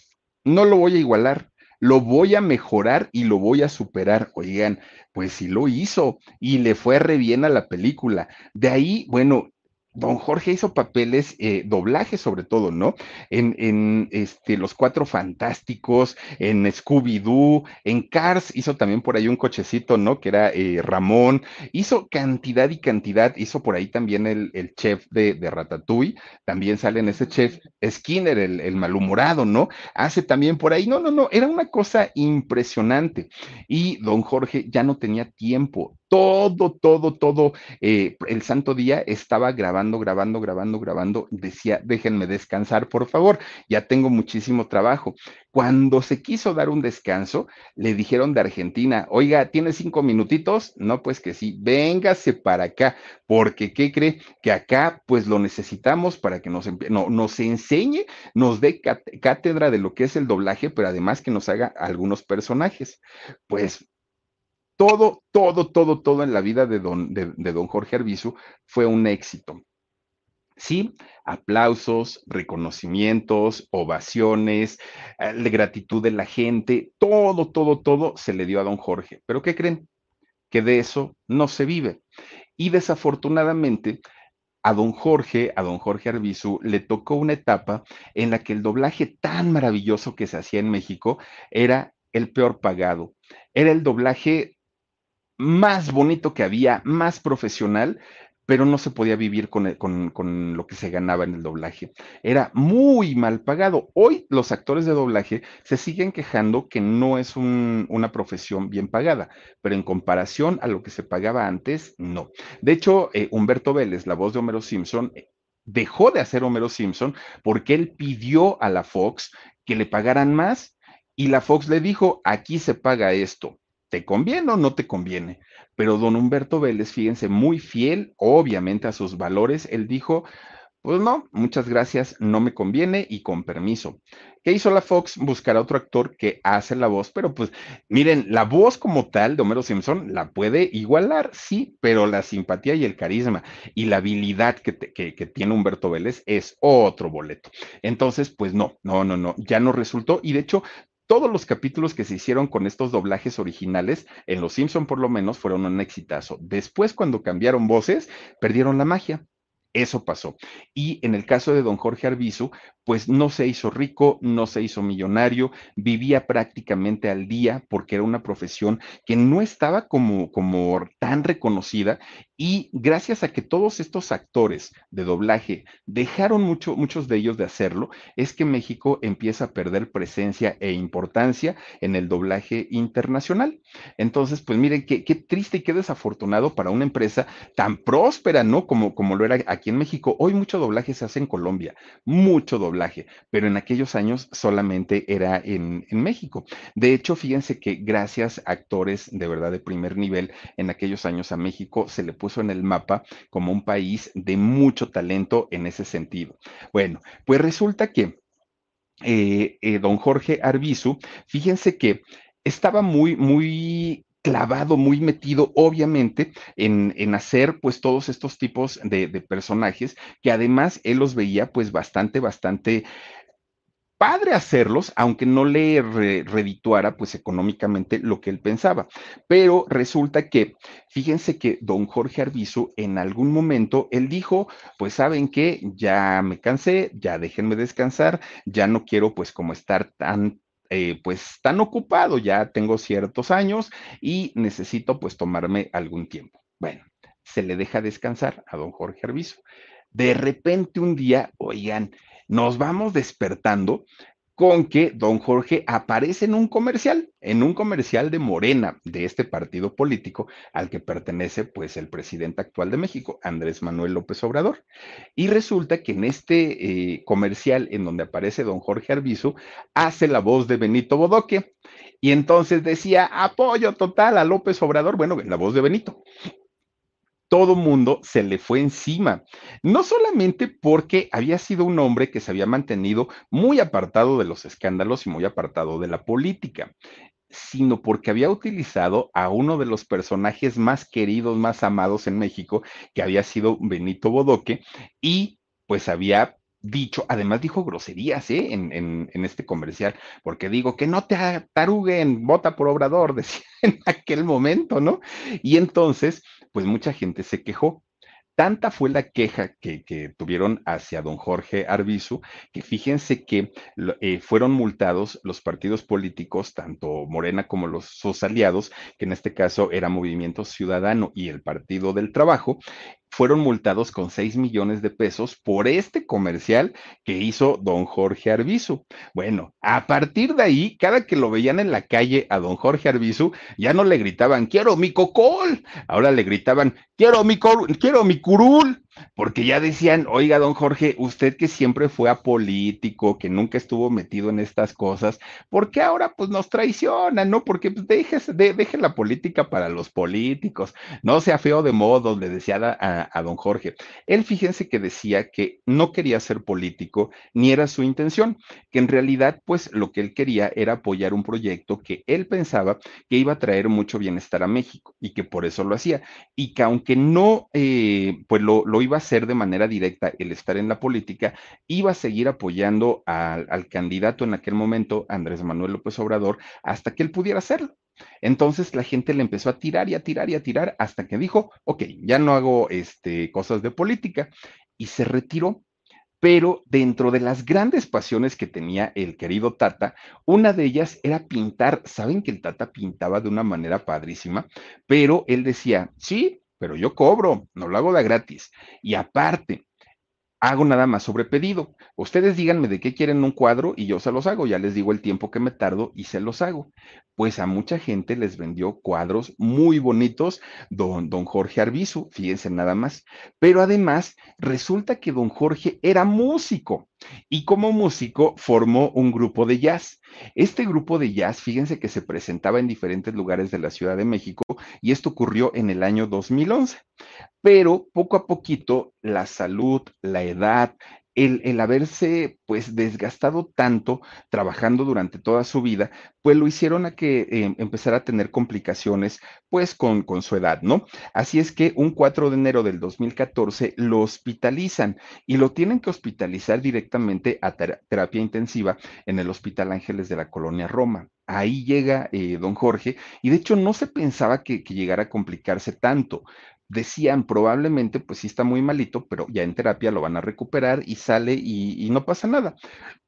no lo voy a igualar, lo voy a mejorar y lo voy a superar. Oigan, pues sí lo hizo y le fue re bien a la película. De ahí, bueno, don Jorge hizo papeles, eh, doblajes sobre todo, ¿no? En, en este, Los Cuatro Fantásticos, en Scooby-Doo, en Cars, hizo también por ahí un cochecito, ¿no? Que era eh, Ramón, hizo cantidad y cantidad, hizo por ahí también el, el chef de, de, Ratatouille, también sale en ese chef Skinner, el, el malhumorado, ¿no? Hace también por ahí, no, no, no, era una cosa impresionante. Y don Jorge ya no tenía tiempo, todo, todo, todo eh, el santo día estaba grabando, grabando, grabando, grabando. Decía, déjenme descansar, por favor, ya tengo muchísimo trabajo. Cuando se quiso dar un descanso, le dijeron de Argentina, oiga, ¿tiene cinco minutitos? No, pues que sí, véngase para acá, porque ¿qué cree? Que acá pues lo necesitamos para que nos, no, nos enseñe, nos dé cátedra de lo que es el doblaje, pero además que nos haga algunos personajes. Pues todo, todo, todo, todo en la vida de don, de, don Jorge Arbizu fue un éxito. Sí, aplausos, reconocimientos, ovaciones, eh, de gratitud de la gente, todo, todo, todo se le dio a don Jorge. Pero ¿qué creen? Que de eso no se vive. Y desafortunadamente, a don Jorge, a don Jorge Arbizu, le tocó una etapa en la que el doblaje tan maravilloso que se hacía en México era el peor pagado. Era el doblaje más bonito que había, más profesional, pero no se podía vivir con, con, con, lo que se ganaba en el doblaje. Era muy mal pagado. Hoy los actores de doblaje se siguen quejando que no es un, una profesión bien pagada, pero en comparación a lo que se pagaba antes, no. De hecho, eh, Humberto Vélez, la voz de Homero Simpson, dejó de hacer Homero Simpson porque él pidió a la Fox que le pagaran más y la Fox le dijo, aquí se paga esto ¿Te conviene o no te conviene? Pero don Humberto Vélez, fíjense, muy fiel, obviamente, a sus valores, él dijo, pues no, muchas gracias, no me conviene y con permiso. ¿Qué hizo la Fox? Buscar a otro actor que hace la voz, pero pues miren, la voz como tal de Homero Simpson la puede igualar, sí, pero la simpatía y el carisma y la habilidad que, que tiene Humberto Vélez es otro boleto. Entonces, pues no, no, no, no, ya no resultó y de hecho todos los capítulos que se hicieron con estos doblajes originales, en Los Simpson por lo menos, fueron un exitazo. Después, cuando cambiaron voces, perdieron la magia. Eso pasó. Y en el caso de don Jorge Arbizu, pues no se hizo rico, no se hizo millonario, vivía prácticamente al día porque era una profesión que no estaba como, como tan reconocida y gracias a que todos estos actores de doblaje dejaron mucho, muchos de ellos de hacerlo, es que México empieza a perder presencia e importancia en el doblaje internacional. Entonces, pues miren, qué, qué triste y qué desafortunado para una empresa tan próspera, ¿no? Como, como lo era aquí en México. Hoy mucho doblaje se hace en Colombia, mucho doblaje pero en aquellos años solamente era en, en, México. De hecho, fíjense que gracias a actores de verdad de primer nivel en aquellos años a México se le puso en el mapa como un país de mucho talento en ese sentido. Bueno, pues resulta que eh, eh, don Jorge Arbizu, fíjense que estaba muy, muy clavado, muy metido, obviamente, en, en, hacer pues todos estos tipos de, personajes que además él los veía pues bastante, bastante padre hacerlos, aunque no le re, redituara pues económicamente lo que él pensaba. Pero resulta que, fíjense que don Jorge Arbizu en algún momento, él dijo, pues saben que ya me cansé, ya déjenme descansar, ya no quiero pues como estar tan eh, pues tan ocupado, ya tengo ciertos años y necesito pues tomarme algún tiempo. Bueno, se le deja descansar a don Jorge Arbizu. De repente un día, oigan, nos vamos despertando con que don Jorge aparece en un comercial, en un comercial de Morena, de este partido político al que pertenece pues el presidente actual de México, Andrés Manuel López Obrador. Y resulta que en este eh, comercial en donde aparece don Jorge Arbizu, hace la voz de Benito Bodoque. Y entonces decía, apoyo total a López Obrador, bueno, la voz de Benito todo mundo se le fue encima. No solamente porque había sido un hombre que se había mantenido muy apartado de los escándalos y muy apartado de la política, sino porque había utilizado a uno de los personajes más queridos, más amados en México, que había sido Benito Bodoque, y pues había dicho, además dijo groserías ¿eh? en, en, este comercial, porque digo que no te ataruguen, vota por Obrador, decía en aquel momento, ¿no? Y entonces, pues mucha gente se quejó. Tanta fue la queja que, tuvieron hacia don Jorge Arbizu, que fíjense que eh, fueron multados los partidos políticos, tanto Morena como los, sus aliados, que en este caso era Movimiento Ciudadano y el Partido del Trabajo, fueron multados con 6 millones de pesos por este comercial que hizo don Jorge Arbizu. Bueno, a partir de ahí, cada que lo veían en la calle a don Jorge Arbizu, ya no le gritaban, quiero mi cocol, ahora le gritaban, quiero mi, quiero mi curul porque ya decían, oiga, don Jorge, usted que siempre fue apolítico, que nunca estuvo metido en estas cosas, ¿por qué ahora pues nos traiciona, no? Porque pues, deje, la política para los políticos, no sea feo de modo, le decía a, a don Jorge. Él fíjense que decía que no quería ser político, ni era su intención, que en realidad pues lo que él quería era apoyar un proyecto que él pensaba que iba a traer mucho bienestar a México y que por eso lo hacía, y que aunque no, eh, pues lo, lo iba a hacer de manera directa el estar en la política, iba a seguir apoyando al, al candidato en aquel momento, Andrés Manuel López Obrador, hasta que él pudiera hacerlo. Entonces la gente le empezó a tirar y a tirar y a tirar hasta que dijo, ok, ya no hago este, cosas de política y se retiró. Pero dentro de las grandes pasiones que tenía el querido Tata, una de ellas era pintar. Saben que el Tata pintaba de una manera padrísima, pero él decía, sí, pero yo cobro, no lo hago de gratis. Y aparte, hago nada más sobre pedido. Ustedes díganme de qué quieren un cuadro y yo se los hago. Ya les digo el tiempo que me tardo y se los hago. Pues a mucha gente les vendió cuadros muy bonitos don, don Jorge Arbizu, fíjense nada más. Pero además resulta que don Jorge era músico y como músico formó un grupo de jazz. Este grupo de jazz, fíjense que se presentaba en diferentes lugares de la Ciudad de México y esto ocurrió en el año 2011. Pero poco a poquito la salud, la edad, el, haberse pues desgastado tanto trabajando durante toda su vida, pues lo hicieron a que eh, empezara a tener complicaciones pues con, con, su edad, ¿no? Así es que un 4 de enero del 2014 lo hospitalizan y lo tienen que hospitalizar directamente a terapia intensiva en el Hospital Ángeles de la Colonia Roma. Ahí llega eh, don Jorge y de hecho no se pensaba que llegara a complicarse tanto decían probablemente, pues sí está muy malito, pero ya en terapia lo van a recuperar y sale y, no pasa nada.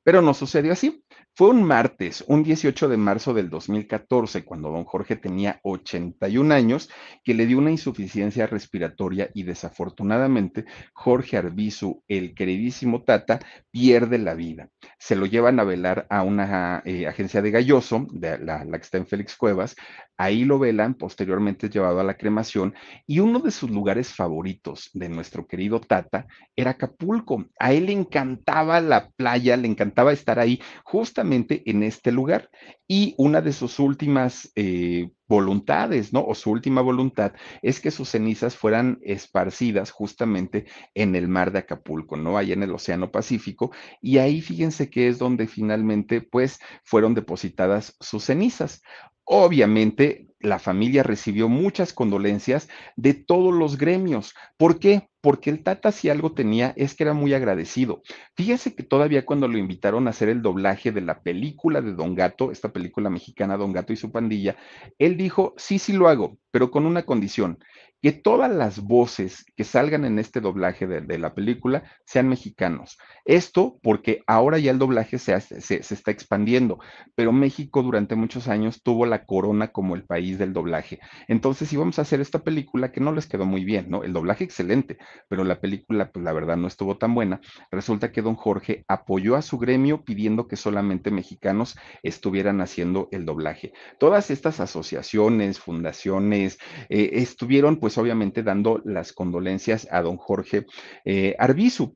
Pero no sucedió así. Fue un martes, un 18 de marzo del 2014, cuando don Jorge tenía 81 años, que le dio una insuficiencia respiratoria y desafortunadamente Jorge Arbizu, el queridísimo Tata, pierde la vida. Se lo llevan a velar a una eh, agencia de Galloso, de la, la que está en Félix Cuevas, ahí lo velan, posteriormente es llevado a la cremación y uno de sus lugares favoritos de nuestro querido Tata era Acapulco. A él le encantaba la playa, le encantaba estar ahí justamente en este lugar. Y una de sus últimas eh, voluntades, ¿no? O su última voluntad es que sus cenizas fueran esparcidas justamente en el mar de Acapulco, ¿no? Allá en el Océano Pacífico. Y ahí fíjense que es donde finalmente, pues, fueron depositadas sus cenizas. Obviamente, la familia recibió muchas condolencias de todos los gremios. ¿Por qué? Porque el Tata si algo tenía es que era muy agradecido. Fíjese que todavía cuando lo invitaron a hacer el doblaje de la película de Don Gato, esta película mexicana Don Gato y su pandilla, él dijo, sí, sí lo hago, pero con una condición, que todas las voces que salgan en este doblaje de, la película sean mexicanos. Esto porque ahora ya el doblaje se, se, está expandiendo, pero México durante muchos años tuvo la corona como el país del doblaje. Entonces íbamos a hacer esta película que no les quedó muy bien, ¿no? El doblaje excelente, pero la película, pues la verdad no estuvo tan buena. Resulta que don Jorge apoyó a su gremio pidiendo que solamente mexicanos estuvieran haciendo el doblaje. Todas estas asociaciones, fundaciones, eh, estuvieron pues obviamente dando las condolencias a don Jorge eh, Arbizu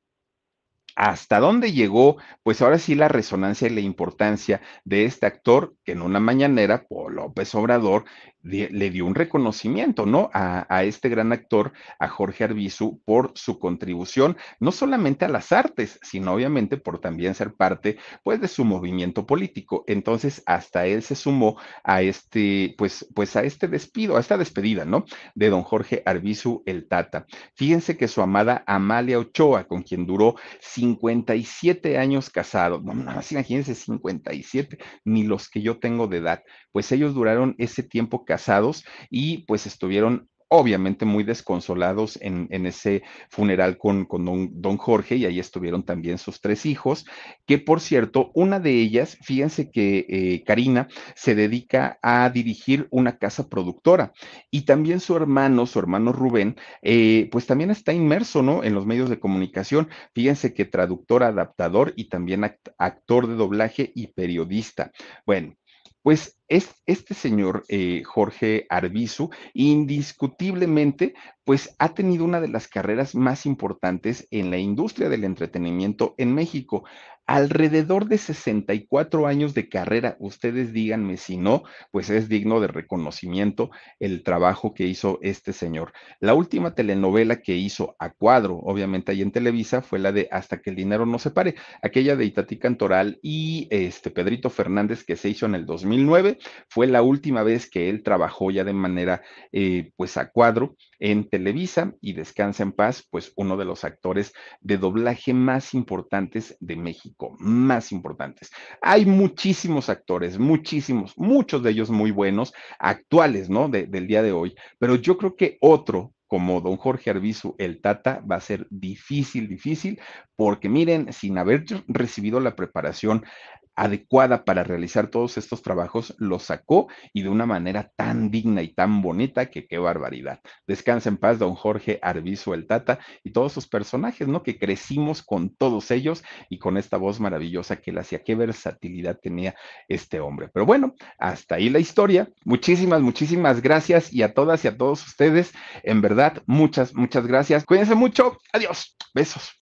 hasta dónde llegó, pues ahora sí la resonancia y la importancia de este actor que en una mañanera, Paul López Obrador, le dio un reconocimiento, ¿no? A, este gran actor, a Jorge Arbizu, por su contribución, no solamente a las artes, sino obviamente por también ser parte, pues, de su movimiento político. Entonces, hasta él se sumó a este, pues, pues a este despido, a esta despedida, ¿no? De don Jorge Arbizu, el Tata. Fíjense que su amada Amalia Ochoa, con quien duró 57 años casado, no, no, imagínense 57, ni los que yo tengo de edad, pues ellos duraron ese tiempo casados y pues estuvieron obviamente muy desconsolados en, ese funeral con, don, Jorge y ahí estuvieron también sus tres hijos, que por cierto, una de ellas, fíjense que eh, Karina se dedica a dirigir una casa productora y también su hermano, su hermano Rubén, eh, pues también está inmerso, ¿no? En los medios de comunicación. Fíjense que traductor, adaptador y también actor de doblaje y periodista. Bueno, pues es, este señor eh, Jorge Arbizu, indiscutiblemente, pues ha tenido una de las carreras más importantes en la industria del entretenimiento en México alrededor de 64 años de carrera. Ustedes díganme si no, pues es digno de reconocimiento el trabajo que hizo este señor. La última telenovela que hizo a cuadro, obviamente ahí en Televisa, fue la de Hasta que el dinero no se pare, aquella de Itatí Cantoral y este Pedrito Fernández que se hizo en el 2009. Fue la última vez que él trabajó ya de manera, eh, pues a cuadro en Televisa y Descansa en Paz, pues uno de los actores de doblaje más importantes de México, más importantes. Hay muchísimos actores, muchísimos, muchos de ellos muy buenos, actuales, ¿no? del día de hoy, pero yo creo que otro como don Jorge Arbizu, el Tata, va a ser difícil, difícil, porque miren, sin haber recibido la preparación adecuada para realizar todos estos trabajos, lo sacó y de una manera tan digna y tan bonita que qué barbaridad. Descansa en paz, don Jorge Arbizu el Tata y todos sus personajes, ¿no? Que crecimos con todos ellos y con esta voz maravillosa que él hacía. Qué versatilidad tenía este hombre. Pero bueno, hasta ahí la historia. Muchísimas, muchísimas gracias y a todas y a todos ustedes, en verdad, muchas, muchas gracias. Cuídense mucho. Adiós. Besos.